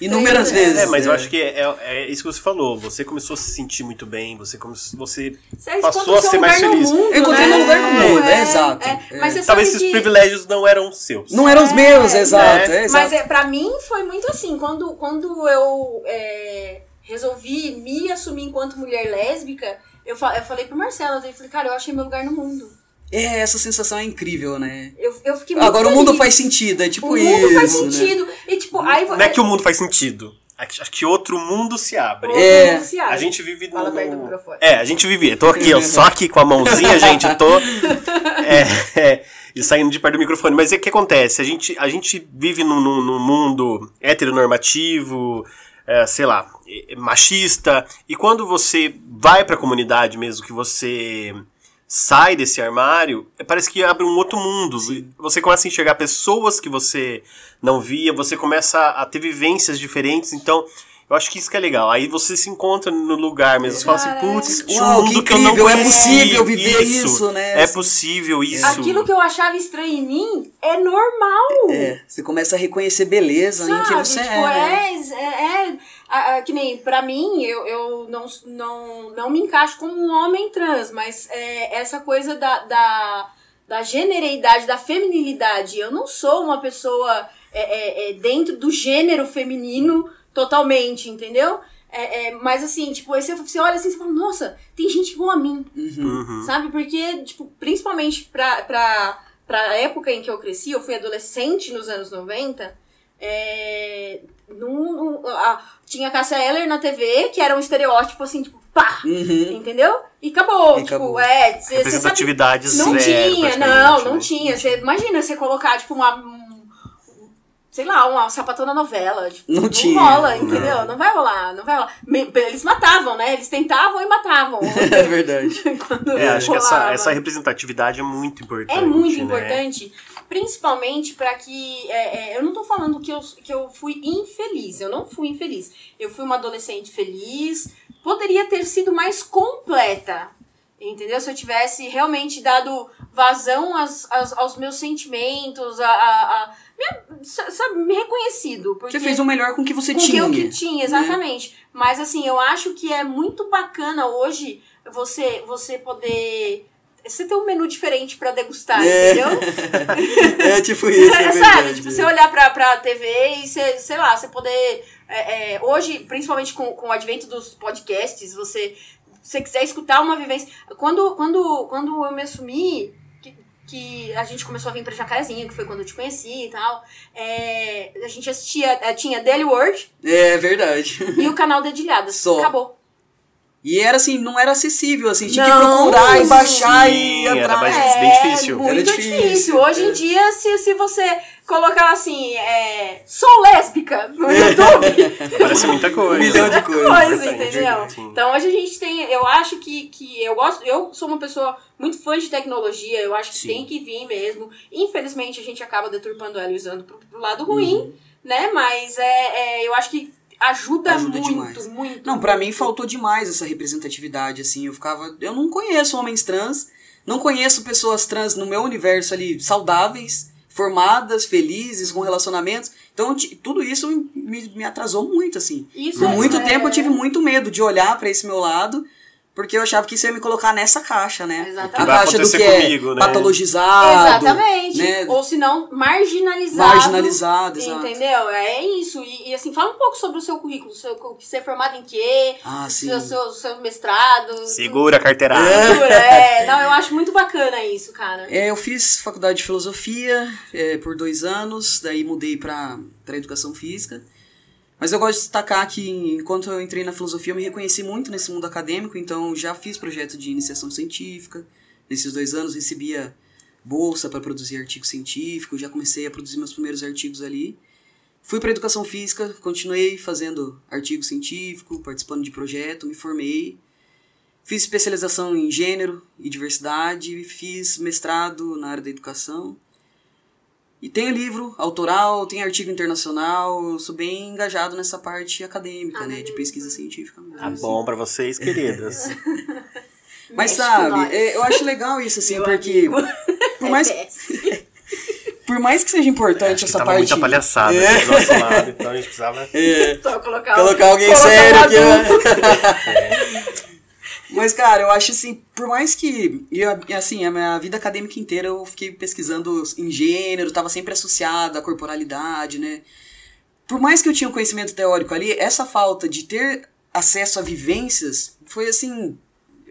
inúmeras É, vezes. É, mas eu né? acho que é, é isso que você falou. Você começou a se sentir muito bem, você, come, você Você Passou a ser mais feliz. mundo, Eu encontrei né? meu lugar no mundo, é, exato. é. É. Mas você talvez esses que... privilégios não eram seus. Não eram os meus, É, exato. né? é, exato. Mas é, pra mim foi muito assim, quando, quando eu é, resolvi me assumir enquanto mulher lésbica, eu, fa- eu falei pro Marcelo, eu falei, cara, eu achei meu lugar no mundo. É, essa sensação é incrível, né? Eu, eu fiquei muito Agora o feliz. mundo faz sentido, é tipo O isso. mundo faz né? sentido. E tipo, aí... Não é que o mundo faz sentido. É que- Acho que outro mundo se abre. Outro É, mundo se abre. A gente vive Fala no... perto do microfone. É, a gente vive. Eu tô aqui, ó, só aqui com a mãozinha, gente. Eu tô. É, é, e saindo de perto do microfone. Mas é o que acontece? A gente, a gente vive num, num- num mundo heteronormativo, é, sei lá, é, machista. E quando você vai pra comunidade mesmo, que você sai desse armário, é, parece que abre um outro mundo. Você começa a enxergar pessoas que você não via, você começa a ter vivências diferentes. Então. Eu acho que isso que é legal. Aí você se encontra no lugar mesmo. Você fala assim, Cara, putz, tinha um que mundo que eu não incrível, é possível viver isso, né? É possível isso. Aquilo que eu achava estranho em mim é normal. É, você começa a reconhecer beleza em Sabe? quem você tipo, é. né? é, é, é, a- a- que nem, pra mim, eu, eu não, não, não me encaixo como um homem trans, mas é, essa coisa da, da, da genereidade, da feminilidade. Eu não sou uma pessoa é, é, é, dentro do gênero feminino totalmente, entendeu? É, é, mas assim, tipo, aí você, você olha assim e fala, nossa, tem gente igual a mim. Uhum. Sabe? Porque, tipo, principalmente pra, pra, pra época em que eu cresci, eu fui adolescente nos anos 90, é, num- num- a- tinha a Cássia Eller na TV, que era um estereótipo assim, tipo, pá! Uhum. Entendeu? E acabou. E tipo, acabou. é. Cê, cê sabe, Representatividade não zero, tinha, não, não né? tinha. Você imagina você colocar, tipo, uma. um- Sei lá, uma sapatona novela. Tipo, Não não tinha. rola, entendeu? Não. vai rolar, não vai rolar. Eles matavam, né? Eles tentavam e matavam. É verdade. É, acho que essa, rolava. essa representatividade é muito importante. É muito né? importante, principalmente pra que. é, é, eu não tô falando que eu, que eu fui infeliz, eu não fui infeliz. Eu fui uma adolescente feliz, poderia ter sido mais completa. Entendeu? Se eu tivesse realmente dado vazão às, às- aos meus sentimentos, a, a, a- sa- sabe, me reconhecido. Porque Você fez o melhor com o que você com tinha. que o que tinha, exatamente. Mas assim, eu acho que é muito bacana hoje você, você poder. Você ter um menu diferente pra degustar, É. entendeu? É tipo isso, é É. Sabe? Tipo, você olhar pra, pra TV e você, sei lá, você poder. é, é, hoje, principalmente com, com o advento dos podcasts, você. Se você quiser escutar uma vivência. Quando, quando, quando eu me assumi, que, a gente começou a vir pra Jacarezinho, que foi quando eu te conheci e tal, é, a gente assistia. é, Tinha Daily World É verdade. e o canal Dedilhadas. Só. Acabou. E era assim, não era acessível, assim, tinha que Não, procurar e baixar sim, e era entrar. mais- é, bem difícil. Muito Era difícil. difícil, Hoje é. em dia, se, se você colocar assim, é, sou lésbica no YouTube. Parece muita coisa. Um milhão de coisas. coisa, entendeu? Então hoje a gente tem, eu acho que, que eu gosto, eu sou uma pessoa muito fã de tecnologia, eu acho que Sim. tem que vir mesmo. Infelizmente a gente acaba deturpando ela e usando pro, pro lado ruim, né? Mas é, é, eu acho que ajuda, Ajuda muito, demais. muito. Não, pra mim faltou demais essa representatividade, assim. Eu ficava. Eu não conheço homens trans, não conheço pessoas trans no meu universo ali saudáveis, formadas, felizes, com relacionamentos. Então, tudo isso me, me atrasou muito, assim. Isso Por é- muito é- tempo eu tive muito medo de olhar pra esse meu lado. Porque eu achava que isso ia me colocar nessa caixa, né? Exatamente. A Vai caixa do que é comigo, né? patologizado. Exatamente. né? Ou se não, marginalizado. Marginalizado, exato. Entendeu? É isso. E, e, assim, fala um pouco sobre o seu currículo. Seu, você é formado em quê? Ah, sim. Seu, seu, seu mestrado. Segura a carteirada. Segura, é. Não, eu acho muito bacana isso, cara. É, eu fiz faculdade de filosofia é, por dois anos, daí mudei para educação física. Mas eu gosto de destacar que enquanto eu entrei na filosofia, eu me reconheci muito nesse mundo acadêmico, então já fiz projeto de iniciação científica. Nesses dois anos recebia bolsa para produzir artigo científico, já comecei a produzir meus primeiros artigos ali. Fui para educação física, continuei fazendo artigo científico, participando de projeto, me formei. Fiz especialização em gênero e diversidade, fiz mestrado na área da educação. E tenho livro autoral, tenho artigo internacional, eu sou bem engajado nessa parte acadêmica, Ah, né, de pesquisa científica. Tá assim. bom pra vocês, queridas. Mas Mexe sabe, é, eu acho legal isso, assim, Meu porque amigo. por mais, É péssimo. por mais que seja importante essa tava parte... muita palhaçada É. do nosso lado, então a gente precisava. Só colocar, Colocar alguém colocar sério aqui, né? Mas, cara, eu acho assim, por mais que. Eu- assim, a minha vida acadêmica inteira eu fiquei pesquisando em gênero, tava sempre associado à corporalidade, né? Por mais que eu tinha um conhecimento teórico ali, essa falta de ter acesso a vivências foi assim.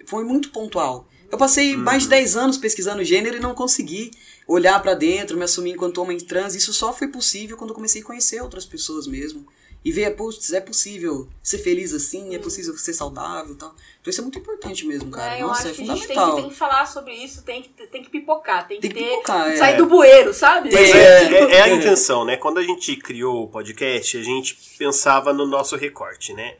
Foi muito pontual. Eu passei mais de 10 anos pesquisando gênero e não consegui olhar pra dentro, me assumir enquanto homem trans. Isso só foi possível quando eu comecei a conhecer outras pessoas mesmo. E ver, putz, é possível ser feliz assim, é possível ser saudável e tal. Então isso é muito importante mesmo, cara. É, eu Nossa, acho é que a gente tem fundamental. que, tem que falar sobre isso, tem que, tem que pipocar, tem, Tem que ter. pipocar, é. Sair do bueiro, sabe? É. é, é- é a intenção, né? Quando a gente criou o podcast, a gente pensava no nosso recorte, né?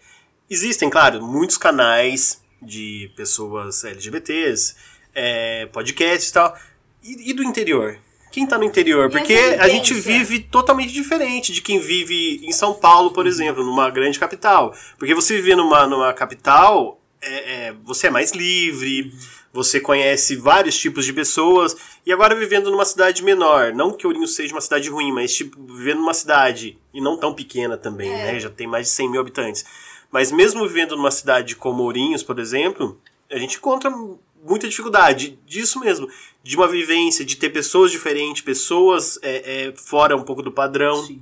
Existem, claro, muitos canais de pessoas LGBTs, é, podcasts e tal. E, e do interior? Quem tá no interior? Porque a gente vive totalmente diferente de quem vive em São Paulo, por exemplo, numa grande capital. Porque você viver numa, numa capital, é, é, você é mais livre, você conhece vários tipos de pessoas. E agora vivendo numa cidade menor, não que Ourinho seja uma cidade ruim, mas tipo, vivendo numa cidade, e não tão pequena também, É. né? Já tem mais de 100 mil habitantes. Mas mesmo vivendo numa cidade como Ourinhos, por exemplo, a gente encontra muita dificuldade disso mesmo. De uma vivência, de ter pessoas diferentes, pessoas é, é, fora um pouco do padrão. Sim.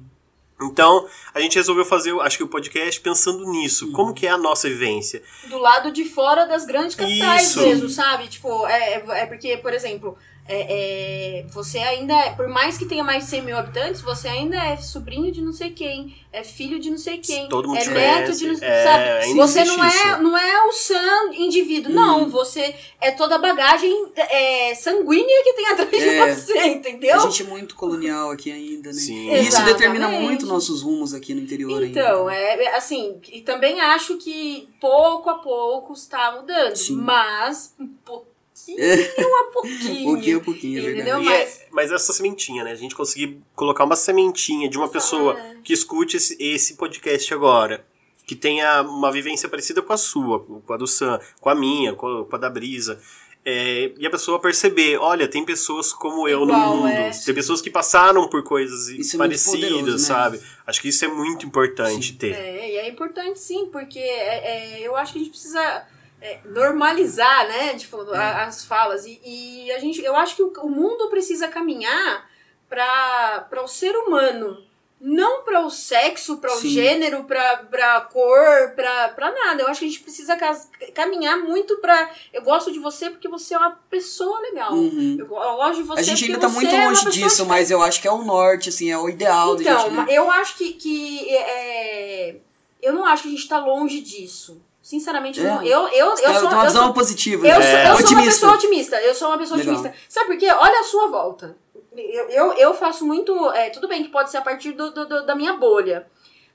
Então, a gente resolveu fazer, acho que o podcast pensando nisso. Uhum. Como que é a nossa vivência? do lado de fora das grandes capitais Isso. mesmo, sabe? Tipo, é, é é porque, por exemplo, é, é, você ainda, é- por mais que tenha mais de 100 mil habitantes, você ainda é sobrinho de não sei quem, é filho de não sei quem, Todo mundo é neto conhece. de não sei É, sabe? Você não é, não é o san indivíduo, Hum. não, você é toda a bagagem é, sanguínea que tem atrás É. de você, entendeu? A gente é muito colonial aqui ainda, né? Sim. E isso determina muito nossos rumos aqui no interior Então, ainda. é é, assim, e também acho que pouco a pouco está mudando, Sim. mas um pouquinho a pouquinho. Pouquinho a pouquinho, é Entendeu? verdade. E Mas- é- mas essa sementinha, né? A gente conseguir colocar uma sementinha de uma pessoa É. que escute esse, esse podcast agora, que tenha uma vivência parecida com a sua, com a do Sam, com a minha, com a, com a da Brisa. É, e a pessoa perceber, olha, tem pessoas como eu no Igual, mundo, é. tem pessoas que passaram por coisas Isso é muito parecidas, poderoso, né? sabe? Acho que isso é muito importante ter. É, e é importante sim, porque é, é, eu acho que a gente precisa é, normalizar, né, tipo, a- as falas. E, e a gente, eu acho que o, o mundo precisa caminhar para o ser humano. Não para o sexo, para o gênero, para pra cor, pra nada. Eu acho que a gente precisa caminhar muito pra. Eu gosto de você porque você é uma pessoa legal. Uhum. Eu, eu gosto de você A gente ainda tá você muito é longe pessoa disso, mas eu acho que é o norte, assim, é o ideal da então, gente. ma- né? eu acho que, que é, eu não acho que a gente tá longe disso. Sinceramente, eu É. não. Eu, eu, eu, Tá- sou, uma visão positiva. eu, né? sou, eu sou uma Otimista. pessoa otimista. Eu sou uma pessoa Legal. otimista. Sabe por quê? Olha a sua volta. eu, eu, eu faço muito. É, tudo bem que pode ser a partir do, do- do- da minha bolha.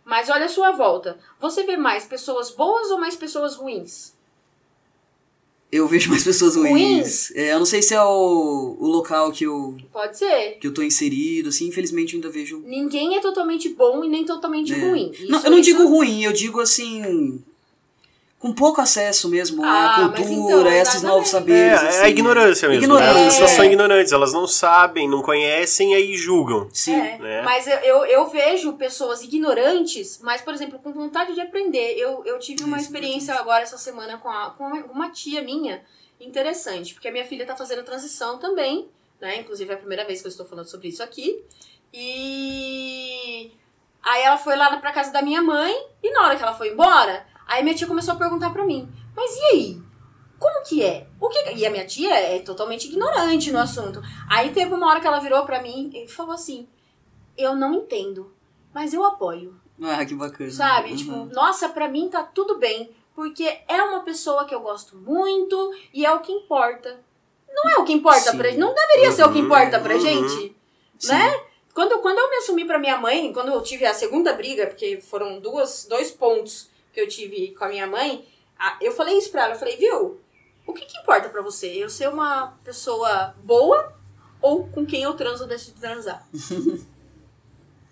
Mas olha a sua volta. Você vê mais pessoas boas ou mais pessoas ruins? Eu vejo mais pessoas ruins. Ruins? É, eu não sei se é o, o local que eu, Pode ser. que eu tô inserido, assim, infelizmente eu ainda vejo. Ninguém é totalmente bom e nem totalmente É. ruim. não, Isso- eu não isso- digo ruim, eu digo assim. Com pouco acesso mesmo Ah, à cultura, então, a esses novos exatamente. É, saberes. é assim, a ignorância mesmo. Ignorância. As pessoas É. são ignorantes, elas não sabem, não conhecem, aí julgam. Sim. É, né? Mas eu, eu, eu vejo pessoas ignorantes, mas, por exemplo, com vontade de aprender. Eu, eu tive uma Isso, experiência agora essa semana com, a, com uma- tia minha interessante, porque a minha filha tá fazendo transição também, né? Inclusive é a primeira vez que eu estou falando sobre isso aqui. E aí ela foi lá pra casa da minha mãe, e na hora que ela foi embora, aí minha tia começou a perguntar pra mim: Mas e aí? Como que é? O que... E a minha tia é totalmente ignorante no assunto. Aí teve uma hora que ela virou pra mim e falou assim: Eu não entendo, mas eu apoio. Ah, que bacana. Sabe? Uhum. Tipo, nossa, pra mim tá tudo bem. Porque é uma pessoa que eu gosto muito e é o que importa. Não é o que importa Sim. pra gente. Não deveria ser o que Uhum, importa pra uhum. gente. Sim. né? Quando, quando eu me assumi pra minha mãe, quando eu tive a segunda briga, porque foram duas, dois pontos que eu tive com a minha mãe, eu falei isso pra ela. Eu falei, viu? O que, que importa pra você? Eu ser uma pessoa boa ou com quem eu transo ou deixo de transar?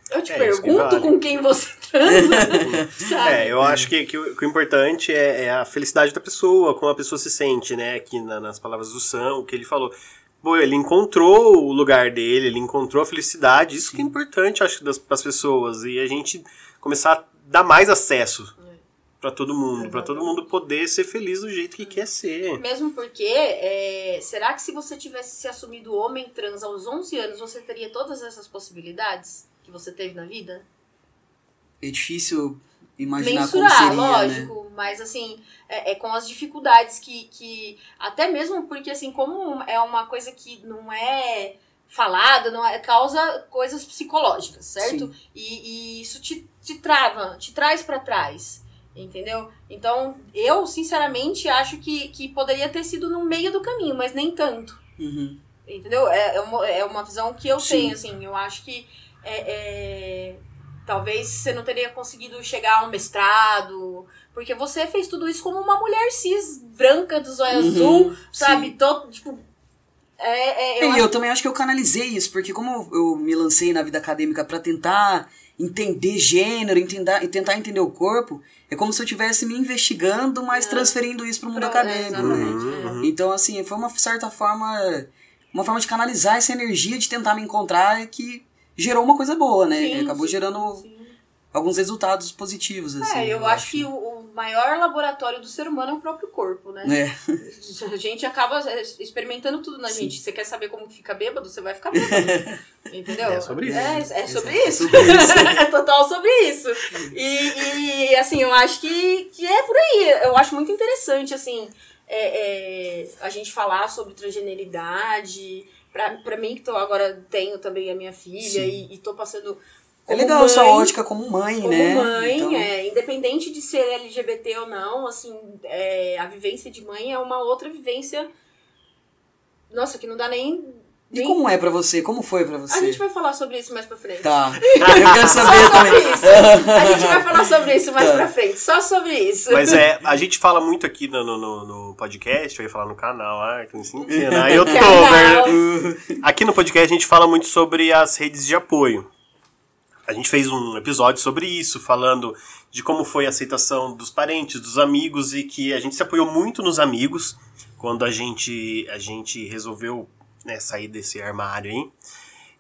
Eu te É, isso que pergunto vale. com quem você transa, sabe? É, eu acho que, que, o, que o importante é, é a felicidade da pessoa, como a pessoa se sente, né? Aqui na- nas palavras do Sam, o que ele falou. Pô, ele encontrou o lugar dele, ele encontrou a felicidade. Isso que é importante, acho, das, das pessoas. E a gente começar a dar mais acesso pra todo mundo, pra todo mundo poder ser feliz do jeito que quer ser. Mesmo porque, é, será que se você tivesse se assumido homem trans aos 11 anos, você teria todas essas possibilidades que você teve na vida? É difícil imaginar Mensurar, como seria, né? lógico, mas assim, é, é com as dificuldades que, que. Até mesmo porque, assim, como é uma coisa que não é falada, não é, causa coisas psicológicas, certo? E, e isso te, te trava, te traz pra trás. Entendeu? Então, eu, sinceramente, acho que, que poderia ter sido no meio do caminho, mas nem tanto. Uhum. Entendeu? É, é, uma, é uma visão que eu Sim. tenho, assim. Eu acho que é, é, talvez você não teria conseguido chegar a um mestrado, porque você fez tudo isso como uma mulher cis, branca, do zóio Uhum, azul, sim. sabe? Todo, tipo. É, é, eu E acho- eu também acho que eu canalizei isso, porque como eu me lancei na vida acadêmica pra tentar entender gênero, entender, e tentar entender o corpo, é como se eu estivesse me investigando, mas É. transferindo isso pro mundo Pra- acadêmico. é, né? exatamente, é. Então, assim, foi uma certa forma. Uma forma de canalizar essa energia, de tentar me encontrar, que gerou uma coisa boa, né? Sim, Acabou sim, gerando sim. Alguns resultados positivos, assim. É, eu acho que o, o maior laboratório do ser humano é o próprio corpo, né? É. A gente acaba é, experimentando tudo na Sim. gente. Você quer saber como fica bêbado? Você vai ficar bêbado. Entendeu? É sobre isso. É, é sobre É isso. sobre isso. é total sobre isso. E, e, assim, eu acho que, que é por aí. Eu acho muito interessante, assim, é, é, a gente falar sobre transgeneridade. Pra, pra mim, que tô, agora tenho também a minha filha e, e tô passando. É como legal mãe, sua ótica como mãe, como né? mãe, Então, é, independente de ser LGBT ou não, assim, é, a vivência de mãe é uma outra vivência. Nossa, que não dá nem. E nem- como é pra você? Como foi pra você? A gente vai falar sobre isso mais pra frente. Tá. Eu quero Só saber sobre também. isso. A gente vai falar sobre isso mais Tá. pra frente. Só sobre isso. Mas é, a gente fala muito aqui no, no, no- podcast, eu ia falar no canal, ah, que não se entenda. Aí eu tô, né? Aqui no podcast a gente fala muito sobre as redes de apoio. A gente fez um episódio sobre isso, falando de como foi a aceitação dos parentes, dos amigos e que a gente se apoiou muito nos amigos quando a gente a gente resolveu né, sair desse armário aí.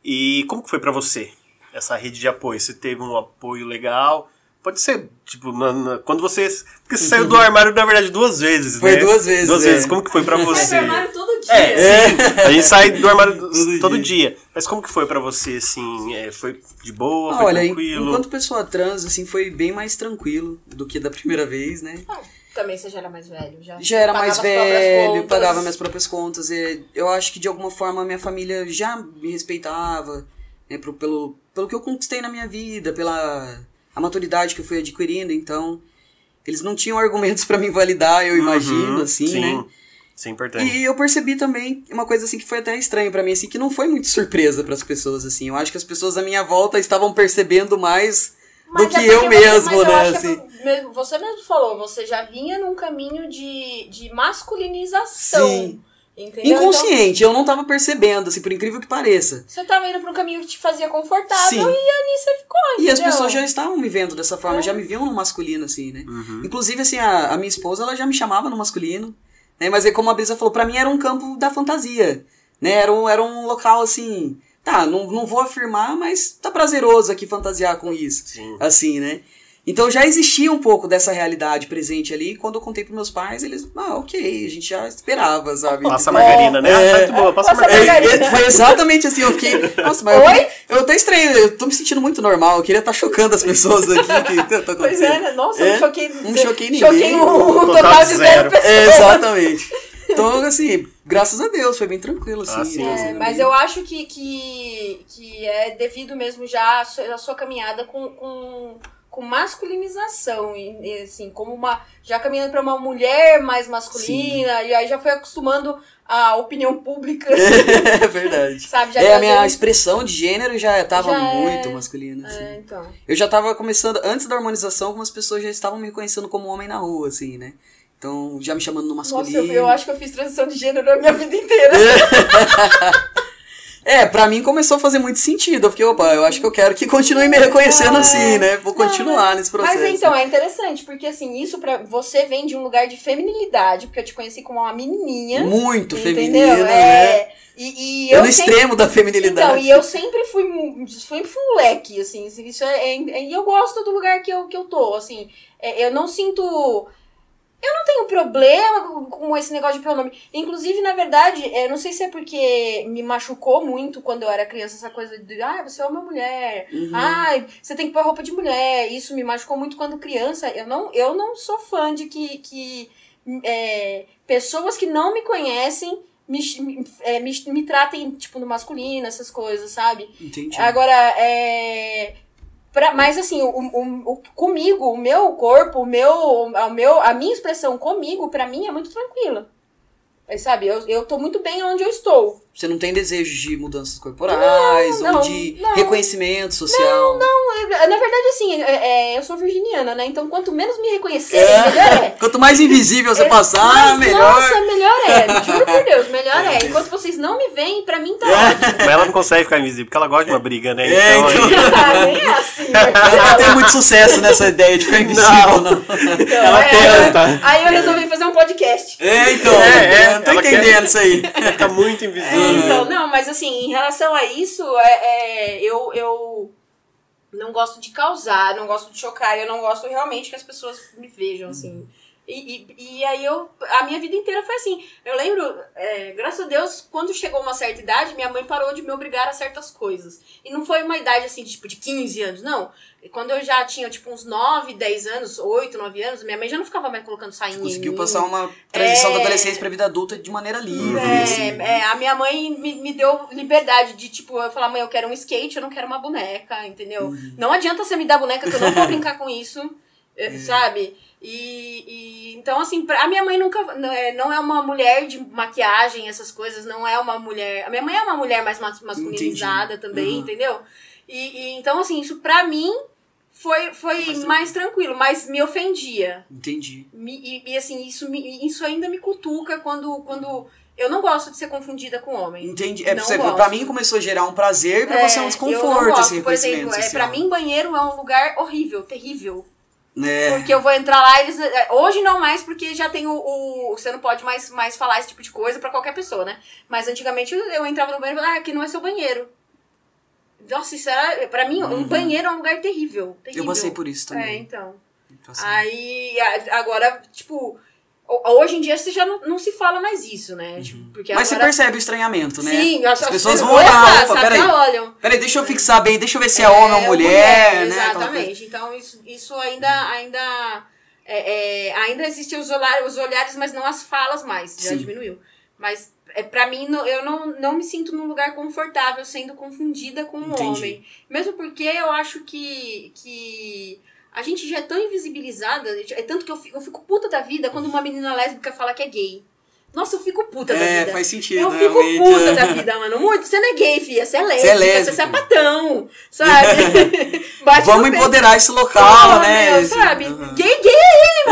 E como que foi pra você essa rede de apoio? Você teve um apoio legal? Pode ser, tipo, na- na- quando você. Porque você saiu do armário, na verdade, duas vezes, Foi né? duas vezes, Duas é. vezes. Como que foi pra você? do dia. É, sim. A gente sai do armário todo, Todo dia. Mas como que foi pra você, assim? É, foi de boa? Ah, Foi olha, tranquilo? enquanto pessoa trans, assim, foi bem mais tranquilo do que da primeira vez, né? Ah, Também você já era mais velho. Já, Já era pagava mais as próprias velho, pagava minhas próprias contas. E eu acho que de alguma forma a minha família já me respeitava, né, pro- pelo, pelo que eu conquistei na minha vida, pela a maturidade que eu fui adquirindo, então eles não tinham argumentos pra me validar, eu imagino, assim, sim. né? Isso é importante. E eu percebi também uma coisa assim que foi até estranho pra mim, assim, que não foi muito surpresa pras pessoas, assim. Eu acho que as pessoas à minha volta estavam percebendo mais do Mas que é porque eu você- mesmo, mas eu né? que Assim. mesmo- Você mesmo falou, você já vinha num caminho de, de masculinização. Sim. Entendeu? Inconsciente, eu não tava percebendo, assim, por incrível que pareça. Então, você tava indo pra um caminho que te fazia confortável Sim. e ali você ficou, E as entendeu? pessoas já estavam me vendo dessa forma, É. já me viam no masculino, assim, né? Uhum. Inclusive, assim, a, a minha esposa, ela já me chamava no masculino, né? Mas aí, como a Brisa falou, pra mim era um campo da fantasia, né? Era um, era um local, assim... Tá, não, não vou afirmar, mas tá prazeroso aqui fantasiar com isso. Sim. Assim, né? Então já existia um pouco dessa realidade presente ali. e Quando eu contei pros meus pais, eles... Ah, ok, a gente já esperava, sabe? Passa a Então, margarina, né? É. Ah, tá muito boa, passa a Passa margarina. margarina. é, foi exatamente assim, eu fiquei. Nossa, mas Oi? eu, eu tô estranho, eu tô me sentindo muito normal. Eu queria estar chocando as pessoas aqui. Que tá Pois é, né? Nossa, É? não choquei. Não choquei ninguém. Choquei um, um Total total de zero zero. pessoas. É, exatamente. Então, assim, graças a Deus, foi bem tranquilo, assim. Ah, sim. É, mas eu acho que, que, que é devido mesmo já à sua, à sua caminhada com, com, com masculinização. E, e, assim, como uma. Já caminhando pra uma mulher mais masculina, e aí já foi acostumando a opinião pública. É verdade. Sabe? Já É, a minha trazendo- expressão de gênero já tava Já é- muito masculina, assim. É, então. Eu já tava começando, antes da harmonização, algumas pessoas já estavam me conhecendo como homem na rua, assim, né? Então, já me chamando no Nossa, masculino. eu, eu acho que eu fiz transição de gênero a minha vida inteira. É, pra mim começou a fazer muito sentido. Eu fiquei, opa, eu acho que eu quero que continue me reconhecendo É. assim, né? Vou continuar nesse processo. Mas então, é interessante, porque assim, isso pra você vem de um lugar de feminilidade, porque eu te conheci como uma menininha. Muito entendeu? feminina, né? É. E, e Eu eu no sempre- extremo da feminilidade. Então, e eu sempre fui, sempre fui um leque, assim, isso é, é- e eu gosto do lugar que eu, que eu tô, assim, é, eu não sinto, eu não tenho problema com, esse negócio de pronome, inclusive, na verdade, eu não sei se é porque me machucou muito quando eu era criança, essa coisa de, ah, você é uma mulher, Uhum. ai, você tem que pôr roupa de mulher, isso me machucou muito quando criança, eu não, eu não sou fã de que, que é, pessoas que não me conhecem me, me, é, me, me tratem, tipo, no masculino, essas coisas, sabe? Entendi. Agora, é. Pra, mas assim, o, o, o- comigo, o meu corpo, o meu, o meu, a minha expressão comigo, pra mim, é muito tranquila. É, sabe, eu, eu tô muito bem onde eu estou. Você não tem desejo de mudanças corporais Não, ou não, de não. reconhecimento social? É, Na verdade, assim, é, é, eu sou virginiana, né? Então, quanto menos me reconhecerem, É. melhor é. Quanto mais invisível você É, passar, mas, melhor. Nossa, melhor é. Juro por Deus, melhor é. Enquanto vocês não me veem, pra mim tá ótimo. Mas ela não consegue ficar invisível, porque ela gosta de uma briga, né? É, então. aí- Ah, Nem é assim, Ela não tem muito sucesso nessa ideia de ficar invisível, não. Então, Ela é, tenta. Aí eu resolvi fazer um podcast. É, então. É, é, eu não tô ela quer- entendendo isso aí. Fica muito É, invisível. Então, não, mas assim, em relação a isso, é, é, eu, eu não gosto de causar, não gosto de chocar, eu não gosto realmente que as pessoas me vejam, assim. E, e, e aí eu, a minha vida inteira foi assim. Eu lembro, é, graças a Deus, quando chegou uma certa idade, minha mãe parou de me obrigar a certas coisas. E não foi uma idade assim, de, tipo, de 15 anos, não. E Quando eu já tinha, tipo, uns 9, 10 anos, 8, 9 anos, minha mãe já não ficava mais colocando sainha em Conseguiu mim. passar uma transição É. da adolescência pra vida adulta de maneira livre. É, assim. é, a minha mãe me, me deu liberdade de, tipo, eu falar, mãe, eu quero um skate, eu não quero uma boneca, entendeu? Uhum. Não adianta você me dar boneca que eu não vou brincar com isso, É. eh, sabe? E, e- então, assim, pra, a minha mãe nunca. Não é, não é uma mulher de maquiagem, essas coisas, não é uma mulher. A minha mãe é uma mulher mais mas- masculinizada também, Uhum. entendeu? E, e então, assim, isso pra mim foi, foi mais, tranquilo. mas me ofendia. Entendi. Me- e, e, assim, isso, me, isso ainda me cutuca quando, quando eu não gosto de ser confundida com homem. Entendi. É, Não você, gosto. pra mim começou a gerar um prazer, pra você é um não desconforto, gosto. assim, Por exemplo, reconhecimento é, pra mim banheiro é um lugar horrível, terrível. É. Porque eu vou entrar lá, eles. é, Hoje não mais, porque já tem o. o- você não pode mais, mais falar esse tipo de coisa pra qualquer pessoa, né? Mas antigamente eu, eu entrava no banheiro e falava, ah, aqui não é seu banheiro. Nossa, isso era. Pra mim, um banheiro é um lugar terrível. terrível. Uhum. Eu passei por isso É, também. então. Então, assim, Aí, agora, tipo, ho- hoje em dia você já não, não se fala mais isso, né? Tipo, porque Mas você agora... percebe o estranhamento, né? Sim, as as pessoas vão olhar, opa, peraí. olham. Peraí, deixa eu fixar bem, deixa eu ver se é, homem ou mulher, né? Aquela coisa. Exatamente. Então, isso, isso ainda. ainda é, é, ainda existem os, olhar, os olhares, mas não as falas mais. Já Sim. diminuiu. Mas, é, pra mim, não- eu não, não me sinto num lugar confortável sendo confundida com um Entendi. homem. Mesmo porque eu acho que. que a gente já é tão invisibilizada, é tanto que eu fico, eu fico puta da vida quando uma menina lésbica fala que é gay. Nossa, eu fico puta da É, vida. faz sentido, Eu fico realmente. puta da vida, mano. Muito. Você não é gay, filha. Você é lésbica. Você é, lésbica. sapatão. Sabe? Vamos empoderar esse local, né? meu, sabe? Uhum. Gay,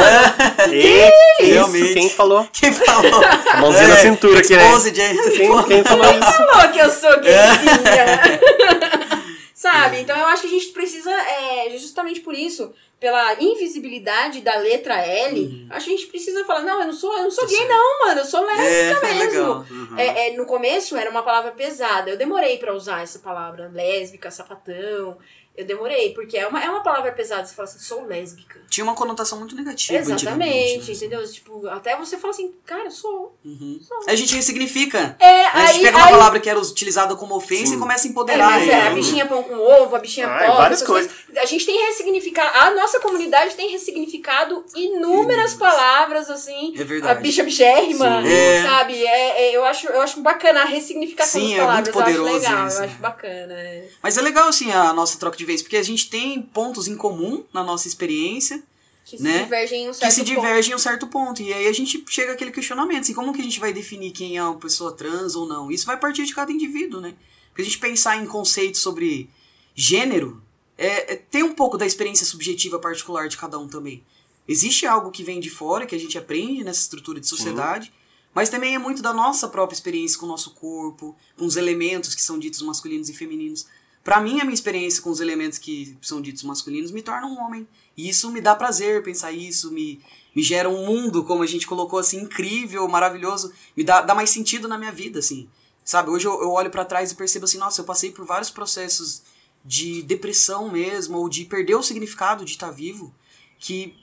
é. E, isso, Realmente. quem falou? Quem falou? A mãozinha na cintura aqui, né? É. Quem, quem falou isso? falou que eu sou É. gayzinha. Sabe? Então eu acho que a gente precisa, é, justamente por isso, pela invisibilidade da letra L, acho que a gente precisa falar, não, eu não sou, eu não sou gay, não, mano, eu sou lésbica É, é mesmo. legal. É, é, no começo era uma palavra pesada. Eu demorei pra usar essa palavra, lésbica, sapatão. Eu demorei, porque é uma, é uma palavra pesada. Você fala assim, sou lésbica. Tinha uma conotação muito negativa Exatamente, né? entendeu? Tipo, até você fala assim, cara, eu sou. Uhum. sou. A gente ressignifica. É, a gente aí, pega uma aí, palavra que era utilizada como ofensa Sim. e começa a É, empoderar. mas é, a bichinha pão com ovo, a bichinha Ah, pó, várias essas coisas. A gente tem ressignificado, a nossa comunidade tem ressignificado inúmeras palavras, assim. É A verdade. bicha bichérrima, Sim. É. sabe? É, é, eu, acho, eu acho bacana a ressignificação Sim, das é palavras. muito eu acho poderoso legal, isso. eu acho bacana. é. Mas é legal, assim, a nossa troca de vez, porque a gente tem pontos em comum na nossa experiência Que se Né? divergem em um que certo se ponto. divergem em um certo ponto. E aí a gente chega àquele questionamento, assim, como que a gente vai definir quem é uma pessoa trans ou não? Isso vai partir de cada indivíduo, né? Porque a gente pensar em conceitos sobre gênero é, é ter um pouco da experiência subjetiva particular de cada um também. Existe algo que vem de fora, que a gente aprende nessa estrutura de sociedade, mas também é muito da nossa própria experiência com o nosso corpo, com os elementos que são ditos masculinos e femininos. Pra mim, a minha experiência com os elementos que são ditos masculinos me torna um homem. E isso me dá prazer pensar isso, me, me gera um mundo, como a gente colocou assim, incrível, maravilhoso, me dá, dá mais sentido na minha vida, assim. Sabe, hoje eu, eu olho pra trás e percebo assim, nossa, eu passei por vários processos de depressão mesmo, ou de perder o significado de estar vivo, que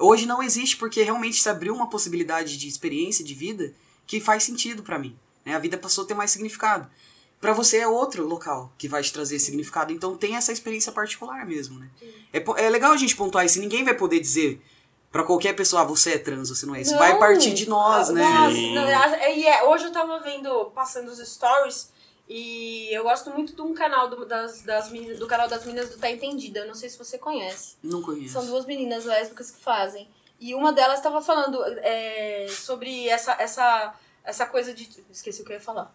hoje não existe porque realmente se abriu uma possibilidade de experiência de vida que faz sentido pra mim. Né? A vida passou a ter mais significado. Pra você é outro local que vai te trazer significado, então tem essa experiência particular mesmo, né? É, é legal a gente pontuar isso, ninguém vai poder dizer pra qualquer pessoa, ah, você é trans, você não é. Isso Não. vai partir de nós, né? Não, é- e é, hoje eu tava vendo, passando os stories, e eu gosto muito de um canal do, das, das meninas, do canal das meninas do Tá Entendida. Eu não sei se você conhece. Não conheço. São duas meninas lésbicas que fazem. E uma delas estava falando é, sobre essa, essa, essa coisa de. Esqueci o que eu ia falar.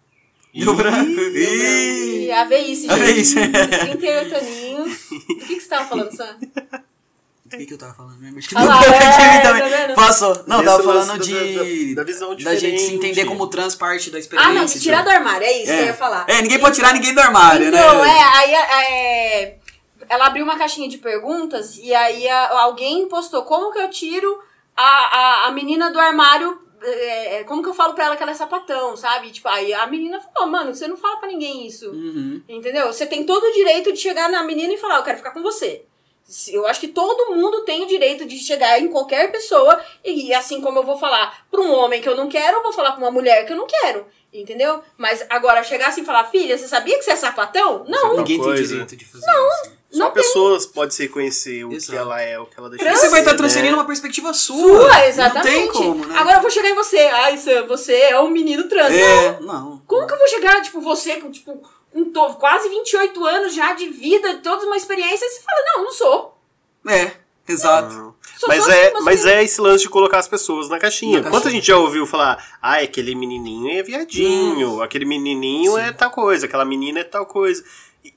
Deu branco. E Ih! a veice, A gente. velhice. 38 aninhos. Do que, que você tava falando, Sam? O que, que eu tava falando mesmo? Acho que Ah não deu é, tá? Passou. Não, Esse tava falando de. da- da visão Da gente se diferente. entender como trans parte da experiência. Ah, não, de tirar do armário, é isso que eu ia falar. É, ninguém pode tirar ninguém do armário, Então, né? é, aí é, ela abriu uma caixinha de perguntas e aí a- alguém postou como que eu tiro a, a, a menina do armário, é, é, como que eu falo pra ela que ela é sapatão, sabe? Tipo, aí a menina falou, mano, você não fala pra ninguém isso. Uhum. Entendeu? Você tem todo o direito de chegar na menina e falar, eu quero ficar com você. Se- Eu acho que todo mundo tem o direito de chegar em qualquer pessoa e assim como eu vou falar pra um homem que eu não quero, eu vou falar pra uma mulher que eu não quero. Entendeu? Mas agora chegar assim e falar, filha, você sabia que você é sapatão? Não. Uma Ninguém tem direito de fazer isso. Só Não tem. pessoas podem se reconhecer o Exato. que ela é, o que ela deixa de você vai estar ser, transferindo né? uma perspectiva sua. Sua, exatamente. Não tem como, né? Agora eu vou chegar em você. Ai, Sam, você é um menino trans. Não. É, não. Como que eu vou chegar, tipo, você com, tipo, com to- quase 28 anos já de vida, toda uma experiência, e você fala, não, não sou. É, exato. Não. Mas só é, assim, mas é esse lance de colocar as pessoas na caixinha. Na caixinha. gente já ouviu falar, ah, aquele menininho é viadinho, aquele menininho Sim. é tal coisa, aquela menina é tal coisa.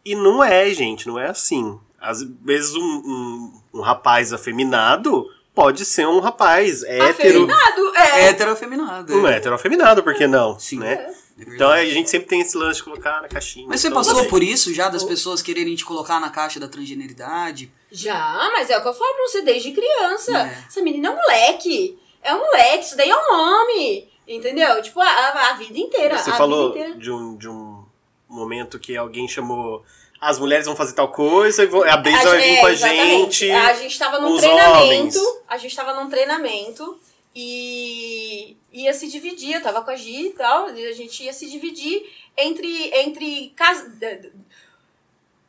E, não é, gente, não é assim. Às vezes um, um, um rapaz afeminado pode ser um rapaz hétero. Afeminado, É é. heteroafeminado. Um é. hétero afeminado, por que não? Sim. Né? É verdade. Então a gente sempre tem esse lance de colocar na caixinha. Mas você Então, passou assim, por isso já, das pessoas quererem te colocar na caixa da transgeneridade? Já, mas é o que eu falo pra você desde criança. É. Essa menina é um moleque. É um moleque, isso daí é um homem. Entendeu? Tipo, a, a- a vida inteira. Você a falou vida inteira. de um, de um momento que alguém chamou. As mulheres vão fazer tal coisa, e a Brisa vai vir é, com a gente. A gente tava num os treinamento. homens. A gente tava num treinamento e ia se dividir. Eu tava com a Gi e tal. E a gente ia se dividir entre. entre cas...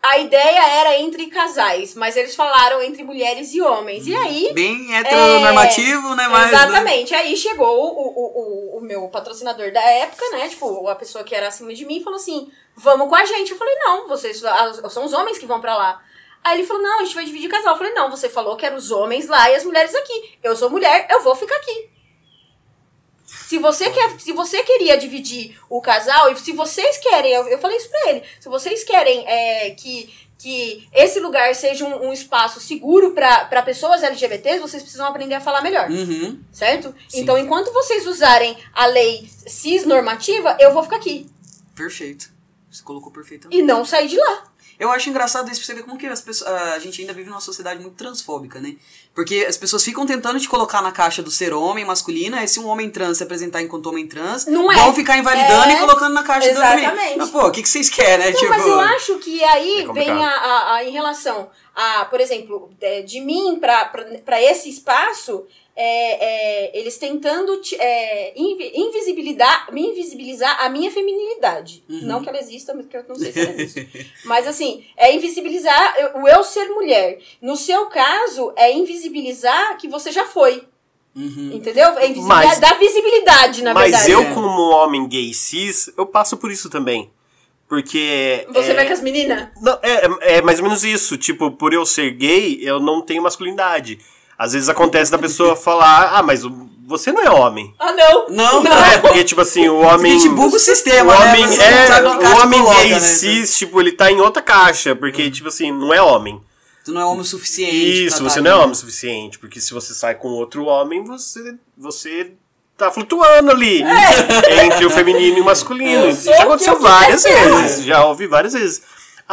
A ideia era entre casais, mas eles falaram entre mulheres e homens. E aí. Bem heteronormativo, né? Mas, Exatamente. Aí chegou o, o, o, meu patrocinador da época, né? Tipo, a pessoa que era acima de mim falou assim: vamos com a gente. Eu falei, não, vocês são os homens que vão pra lá. Aí ele falou, não, a gente vai dividir casal. Eu falei, não, você falou que eram os homens lá e as mulheres aqui. Eu sou mulher, eu vou ficar aqui. Se você quer, se você queria dividir o casal, e se vocês querem, eu, eu falei isso pra ele, se vocês querem é, que, que esse lugar seja um, um espaço seguro pra pra pessoas LGBTs, vocês precisam aprender a falar melhor. Uhum. Certo? Sim. Então, enquanto vocês usarem a lei cis normativa, eu vou ficar aqui. Perfeito. Você colocou perfeitamente. E não sair de lá. Eu acho engraçado isso pra você ver como que as pessoas, a gente ainda vive numa sociedade muito transfóbica, né? Porque as pessoas ficam tentando te colocar na caixa do ser homem masculino, aí se um homem trans se apresentar enquanto homem trans, Não é. vão ficar invalidando É. e colocando na caixa do Exatamente. homem. Mas, pô, o que, que vocês querem, né? Não, tipo, mas eu acho que aí É vem a, a- a- em relação a, por exemplo, é, de mim pra esse espaço, é, é, eles tentando te- é, invi- invisibilizar, me invisibilizar a minha feminilidade. Uhum. Não que ela exista, mas que eu não sei se ela existe. mas assim, é invisibilizar eu- o eu ser mulher. No seu caso, é invisibilizar que você já foi. Uhum. Entendeu? É invisibilizar, Mas- dar visibilidade, na Mas verdade. eu, É. como homem gay cis, eu passo por isso também. Porque. Você é, vai com as meninas? Não, é, é mais ou menos isso. Tipo, por eu ser gay, eu não tenho masculinidade. Às vezes acontece da pessoa falar, ah, mas o- você não é homem. Ah, não! Não, É, porque, tipo assim, o A homem. gente buga o O sistema, né? homem, Você não é, o homem coloca, gay né? cis, tipo, ele tá em outra caixa, porque, tipo assim, não é homem. Tu não é homem o suficiente. Isso, pra você tá não é homem o suficiente, porque se você sai com outro homem, você, você tá flutuando ali entre o feminino e o masculino. Isso já o aconteceu várias vezes, já ouvi várias vezes.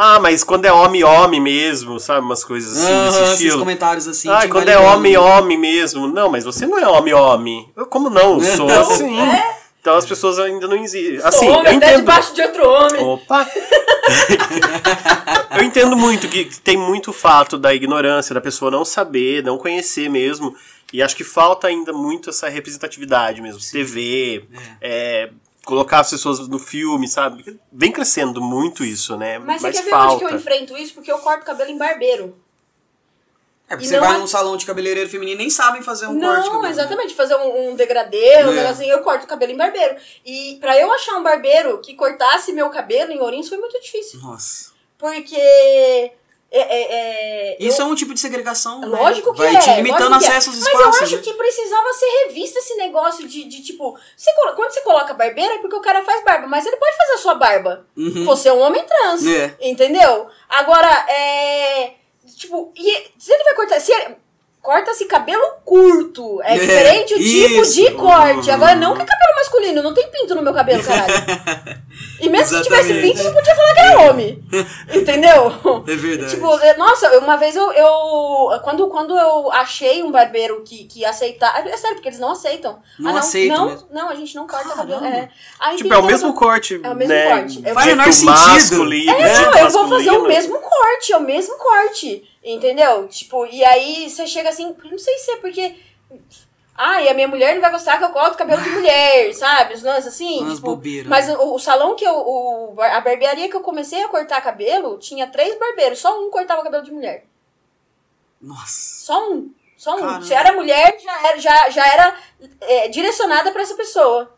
Ah, mas quando é homem, homem mesmo, sabe? Umas coisas assim, Aham, desse esses estilo. comentários assim. Ah, quando é homem, homem mesmo. Não, mas você não é homem, homem. Eu, como não? Eu sou assim. Então as pessoas ainda não existem. Assim, Sou eu homem até entendo. debaixo de outro homem. Opa! eu entendo muito que tem muito fato da ignorância, da pessoa não saber, não conhecer mesmo. E acho que falta ainda muito essa representatividade mesmo. TV, é, colocar as pessoas no filme, sabe? Vem crescendo muito isso, né? Mas, você quer ver falta. onde que eu enfrento isso? Porque eu corto cabelo em barbeiro. É, porque E você não vai é- num salão de cabeleireiro feminino e nem sabem fazer um corte. de não, cabelo. exatamente. Fazer um, um degradê, um É. negócio assim, eu corto o cabelo em barbeiro. E pra eu achar um barbeiro que cortasse meu cabelo em Ourinhos foi muito difícil. Nossa. Porque. É, é, é, Isso eu- é um tipo de segregação. né? Lógico que Vai é. te limitando é. acesso aos Mas espaços. eu acho né? que precisava ser revisto esse negócio de, de tipo. Você, quando você coloca barbeiro é porque o cara faz barba, mas ele pode fazer a sua barba. Uhum. Você é um homem trans. É. Entendeu? Agora, é. Tipo, e se ele vai cortar. Se ele- Corta-se cabelo curto. É, É, diferente o tipo isso. de corte. Agora, não que é cabelo masculino. Não tem pinto no meu cabelo, caralho. E mesmo se tivesse pinto, não podia falar que era homem. Entendeu? É verdade. Tipo, é, nossa, uma vez eu. eu quando, quando eu achei um barbeiro que, que aceitar. É sério, porque eles não aceitam. Não ah, aceitam Não, mesmo. não, a gente não corta Caramba. cabelo. É. Aí Tipo, é o mesmo corte. É o mesmo né? corte. Faz menor Dito sentido. masculino, É, dito não, eu vou fazer o mesmo corte, é o mesmo corte. Entendeu? Tipo, e aí você chega assim, não sei se é porque. Ah, e a minha mulher não vai gostar que eu corto cabelo de mulher, sabe? Os lances assim. Umas tipo, bobeiras. mas o, o salão que eu. O, a barbearia que eu comecei a cortar cabelo tinha três barbeiros, só um cortava cabelo de mulher. Nossa. Só um. Só um. Caramba. Se era mulher, já era, já, já era é, direcionada pra essa pessoa.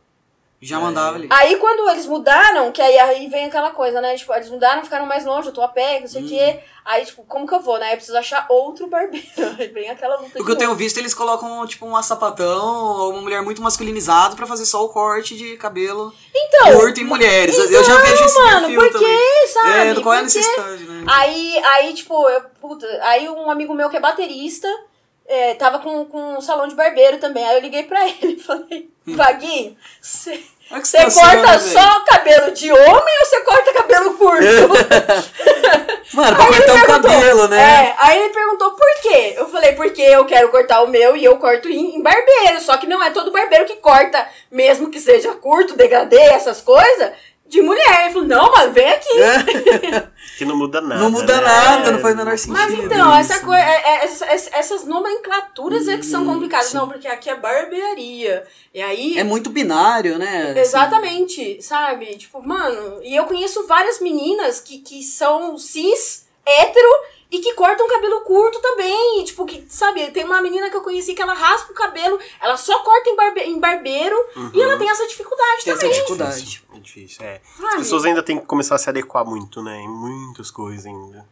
Já mandava ali. Aí quando eles mudaram, que aí, aí vem aquela coisa, né? Tipo, eles mudaram, ficaram mais longe, eu tô a pé, não sei o Hum. quê. Aí, tipo, como que eu vou, né? Eu preciso achar outro barbeiro. Aí vem aquela luta O de que eu tenho visto, eles colocam, tipo, um sapatão ou uma mulher muito masculinizada pra fazer só o corte de cabelo Então, curto em mulheres. eu já então, vejo esse mano, perfil por também. quê, sabe? É, qual é a necessidade, né? Aí, aí, tipo, eu, puta, aí um amigo meu que é baterista, é, tava com, com um salão de barbeiro também. Aí eu liguei pra ele e falei, Vaguinho, você Você corta né, velho? só cabelo de homem ou você corta cabelo curto? Mano, pra Aí ele cortar o perguntou, cabelo, né? É, aí ele perguntou por quê. Eu falei, porque eu quero cortar o meu e eu corto em, em barbeiro. Só que não é todo barbeiro que corta, mesmo que seja curto, degradê, essas coisas, de mulher. Ele falou, não, mano, vem aqui. É. Que não muda nada. Não muda né? nada, não faz o menor sentido. Mas então, essa coisa, essas nomenclaturas é que são Hum, complicadas. sim. Não, porque aqui é barbearia. E aí. É muito binário, né? Assim, Exatamente, sabe? Tipo, mano, e eu conheço várias meninas que, que são cis, hétero, e que cortam cabelo curto também. E, tipo, que, sabe, tem uma menina que eu conheci que ela raspa o cabelo, ela só corta em, barbe em barbeiro, e ela tem essa dificuldade Tem essa também. dificuldade. É difícil, é. As Sabe? pessoas ainda têm que começar a se adequar muito, né? Em muitas coisas ainda.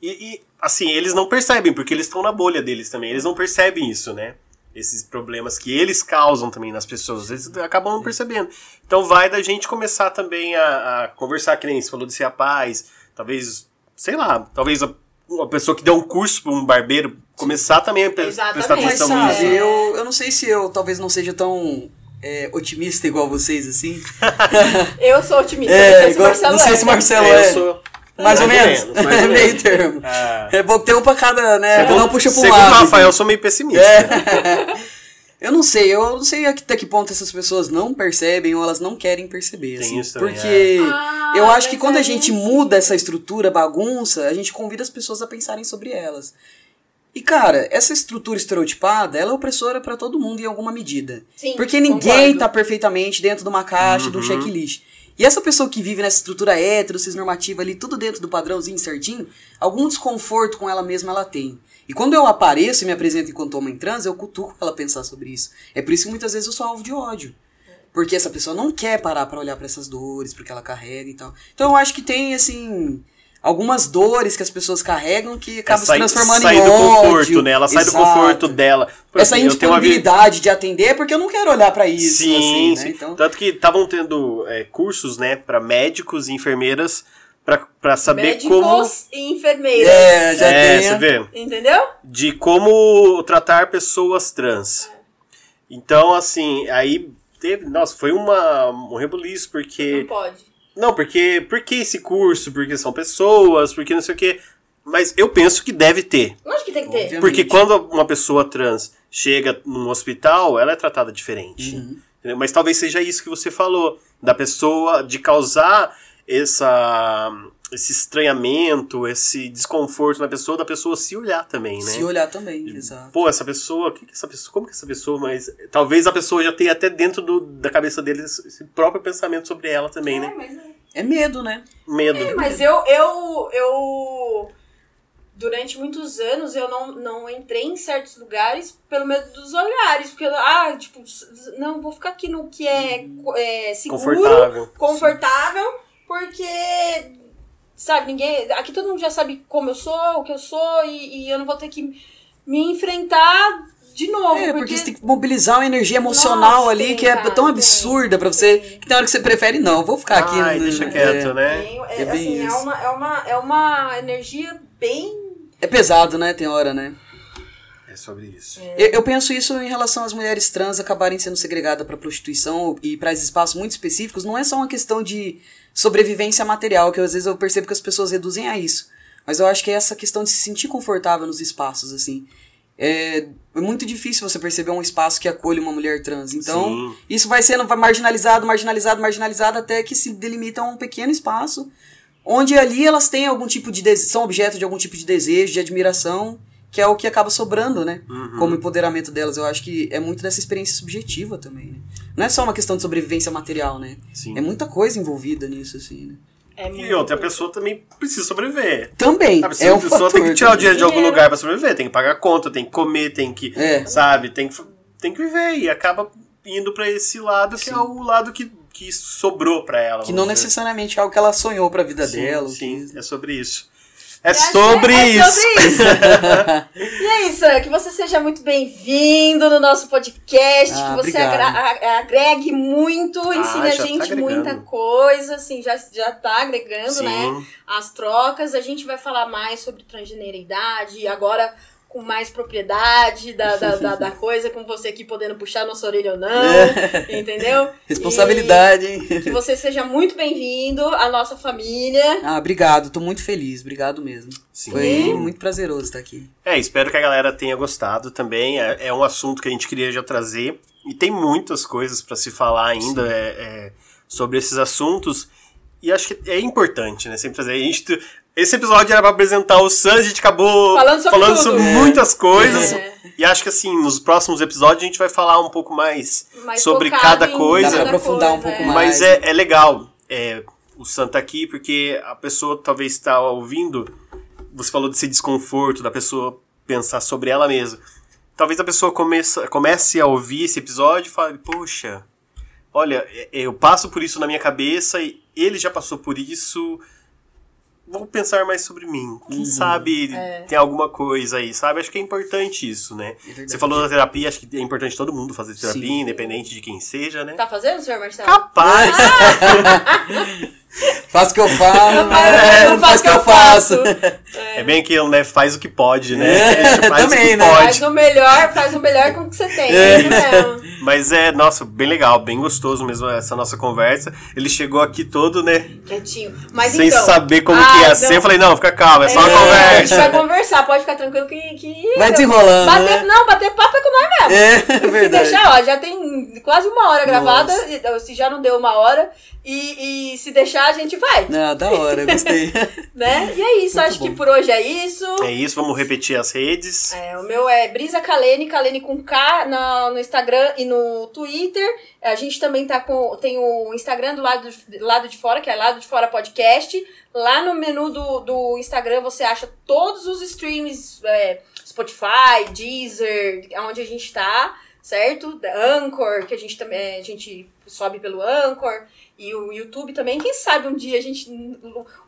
E, e, assim, eles não percebem, porque eles estão na bolha deles também. Eles não percebem isso, né? esses problemas que eles causam também nas pessoas. Eles acabam não percebendo. Então vai da gente começar também a, a conversar, que nem você falou de ser rapaz, talvez, sei lá, talvez a, uma pessoa que deu um curso para um barbeiro começar também a pre- prestar Exatamente. Atenção nisso. eu, eu não sei se eu talvez não seja tão é, otimista igual vocês, assim. Eu sou otimista. É, não sei se o igual- Marcelo não sei é, se o? Marcelo É, é. eu sou- Mais ou Mais ou menos. menos, mais ou meio termo. Ah, É bom ter um pra cada, né? Cada um puxa pra um segundo lado. o Rafael, eu assim. sou meio pessimista. Eu não sei, eu não sei até que ponto essas pessoas não percebem ou elas não querem perceber, Tem assim. isso também, porque Ah, eu acho que quando a aí gente muda essa estrutura bagunça, a gente convida as pessoas a pensarem sobre elas. E cara, essa estrutura estereotipada, ela é opressora pra todo mundo em alguma medida. Sim, Porque ninguém concordo. tá perfeitamente dentro de uma caixa, de um checklist. E essa pessoa que vive nessa estrutura hétero, cisnormativa ali, tudo dentro do padrãozinho certinho, algum desconforto com ela mesma ela tem. E quando eu apareço e me apresento enquanto homem trans, eu cutuco ela pensar sobre isso. É por isso que muitas vezes eu sou alvo de ódio. Porque essa pessoa não quer parar pra olhar pra essas dores, porque ela carrega e tal. Então eu acho que tem, assim, algumas dores que as pessoas carregam que acabam se sai, transformando sai em do ódio. conforto, né? Ela sai do Exato. conforto dela. Por Essa exemplo, indisponibilidade de atender é porque eu não quero olhar pra isso. Sim, assim, né? sim. Então, Tanto que estavam tendo é, cursos, né, para médicos e enfermeiras pra- pra saber Médicos como. e enfermeiras. É, já É, tem. você vê. Entendeu? De como tratar pessoas trans. Então, assim, aí teve. Nossa, foi uma, um rebuliço, Não porque. pode. Não, porque. Por que esse curso? Porque são pessoas, porque não sei o quê. Mas eu penso que deve ter. Lógico que tem que ter. Obviamente. Porque quando uma pessoa trans chega num hospital, ela é tratada diferente. Entendeu? Mas talvez seja isso que você falou, da pessoa, de causar essa, esse estranhamento, esse desconforto na pessoa, da pessoa se olhar também, né? Se olhar também, exato. Pô, essa pessoa, que que essa pessoa, como que essa pessoa, mas talvez a pessoa já tenha até dentro do, da cabeça dele esse próprio pensamento sobre ela também, É, né? mas, É medo, né? Medo. é, mas eu, eu, eu. Durante muitos anos eu não, não entrei em certos lugares pelo medo dos olhares. Porque, eu, ah, tipo, não, vou ficar aqui no que é, é seguro, Confortável. confortável, porque, sabe, ninguém. Aqui todo mundo já sabe como eu sou, o que eu sou, e, e eu não vou ter que me enfrentar de novo. É, porque você tem que mobilizar uma energia emocional Nossa, ali tem, que é cara, tão absurda pra você, Tem. que tem hora que você prefere, não, vou ficar aqui. Ai, né? deixa É. quieto, né? Tem- é, É bem assim, é isso. uma, é, uma, é uma energia bem. É pesado, né? Tem hora, né? É sobre isso. Eu, eu penso isso em relação às mulheres trans acabarem sendo segregadas para prostituição e para esses espaços muito específicos. Não é só uma questão de sobrevivência material, que às vezes eu percebo que as pessoas reduzem a isso. Mas eu acho que é essa questão de se sentir confortável nos espaços, assim. É, é muito difícil você perceber um espaço que acolhe uma mulher trans. Então, Sim. isso vai sendo marginalizado, marginalizado, marginalizado, até que se delimita a um pequeno espaço, onde ali elas têm algum tipo de são objeto de algum tipo de desejo, de admiração, que é o que acaba sobrando, né? Como empoderamento delas. Eu acho que é muito dessa experiência subjetiva também, né? Não é só uma questão de sobrevivência material, né? Sim. É muita coisa envolvida nisso, assim, né? É E outra, a pessoa também precisa sobreviver. Também, A é um pessoa tem que fator tirar o dinheiro de algum lugar pra sobreviver, tem que pagar conta, tem que comer, tem que, É. sabe, tem que, tem que viver e acaba indo pra esse lado que é o lado que, que sobrou pra ela. Que não dizer. necessariamente é algo que ela sonhou pra vida Sim, dela. Sim, que- é sobre isso. É, sobre é isso. sobre isso. e é isso, é que você seja muito bem-vindo no nosso podcast, Ah, que você a- agregue muito, ensine Ah, a já tá gente agregando. muita coisa, assim, já, já tá agregando, Sim. né? As trocas, a gente vai falar mais sobre transgeneridade, agora com mais propriedade da, da, da, da coisa, com você aqui podendo puxar nossa orelha ou não, entendeu? Responsabilidade, hein? Que você seja muito bem-vindo à nossa família. Ah, obrigado, tô muito feliz, obrigado mesmo. Sim. Foi muito prazeroso estar aqui. É, espero que a galera tenha gostado também. É, é um assunto que a gente queria já trazer. E tem muitas coisas pra se falar ainda é, é, sobre esses assuntos. E acho que é importante, né? Sempre trazer. A gente, esse episódio era pra apresentar o Sam, a gente acabou Falando sobre tudo. sobre É. muitas coisas. É. E acho que assim, nos próximos episódios a gente vai falar um pouco mais Mais sobre cada coisa. Cada aprofundar um pouco é. mais. Mas é, é legal é, o Sam tá aqui, porque a pessoa talvez está ouvindo. Você falou desse desconforto da pessoa pensar sobre ela mesma. Talvez a pessoa começa, comece a ouvir esse episódio e fale, poxa, olha, é- eu passo por isso na minha cabeça e ele já passou por isso. Vou pensar mais sobre mim. Quem Uhum. sabe É. tem alguma coisa aí, sabe? Acho que é importante isso, né? É. Você falou da terapia, acho que é importante todo mundo fazer terapia, Sim. independente de quem seja, né? Tá fazendo, senhor Marcelo? Capaz! Faz o que eu falo, É, é, eu faz o que eu faço. É bem aquilo, né? Faz o que pode, né? É, faz também, o que né? Faz pode. o melhor, faz o melhor com o que você tem. É. É isso mesmo. Mas é, nossa, bem legal, bem gostoso mesmo essa nossa conversa. Ele chegou aqui todo, né? Quietinho. Mas sem então, saber como Ah, que ia não. ser. Eu falei, não, fica calma, é só uma É, A gente conversa. vai conversar, pode ficar tranquilo que. que Vai desenrolando, Bater, né? Não, bater papo é com nós mesmo. É, é Se verdade. deixar, ó, já tem quase uma hora gravada, Nossa. se já não deu uma hora, e, e se deixar a gente vai, Não, da hora, gostei. né? E é isso, Muito acho bom. que por hoje é isso. É isso, vamos repetir as redes. É, o meu é Brisa Kalene, Kalene com K no, no Instagram e no Twitter. A gente também tá com. Tem o Instagram do lado, do lado de fora, que é Lado de Fora Podcast. Lá no menu do, do Instagram você acha todos os streams, é, Spotify, Deezer, onde a gente tá, certo? Anchor, que a gente também a gente sobe pelo Anchor. E o YouTube também, quem sabe um dia a gente.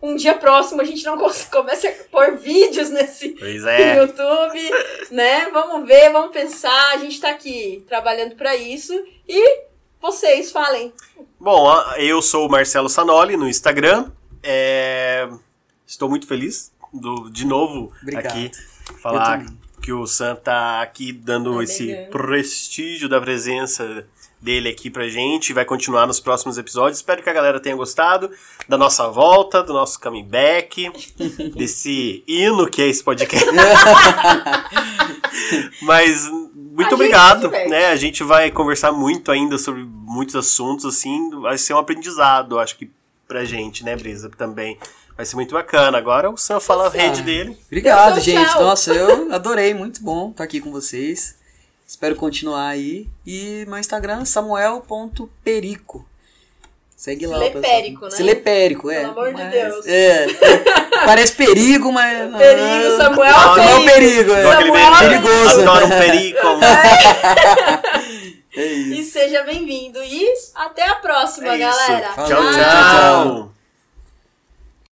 Um dia próximo a gente não comece a pôr vídeos nesse, é. YouTube, né? Vamos ver, vamos pensar. A gente tá aqui trabalhando pra isso. E vocês falem. Bom, eu sou o Marcelo Sanoli no Instagram. É, Estou muito feliz do, de novo Obrigado. aqui falar. Que o Sam tá aqui dando Tá esse prestígio da presença dele aqui pra gente. Vai continuar nos próximos episódios. Espero que a galera tenha gostado da nossa volta, do nosso comeback, desse hino que é esse podcast. Mas muito A obrigado, né? A gente vai conversar muito ainda sobre muitos assuntos, assim, vai ser um aprendizado, acho que pra gente, né, Brisa, também. Vai ser muito bacana. Agora o Sam fala a rede Ah, dele. Obrigado, gente. tchau. Nossa, eu adorei, muito bom estar aqui com vocês. Espero continuar aí. E meu Instagram é samuel.perico. Segue lá. Silepérico, né? Silepérico, é. Pelo amor de Mas- Deus. É. Parece perigo, mas. Perigo, Samuel Não, Não é o Perigo. perigo, é. Samuel meme, perigoso. Adoro um perico. É isso. E seja bem-vindo. E até a próxima, É isso. galera. Tchau, tchau. tchau, tchau.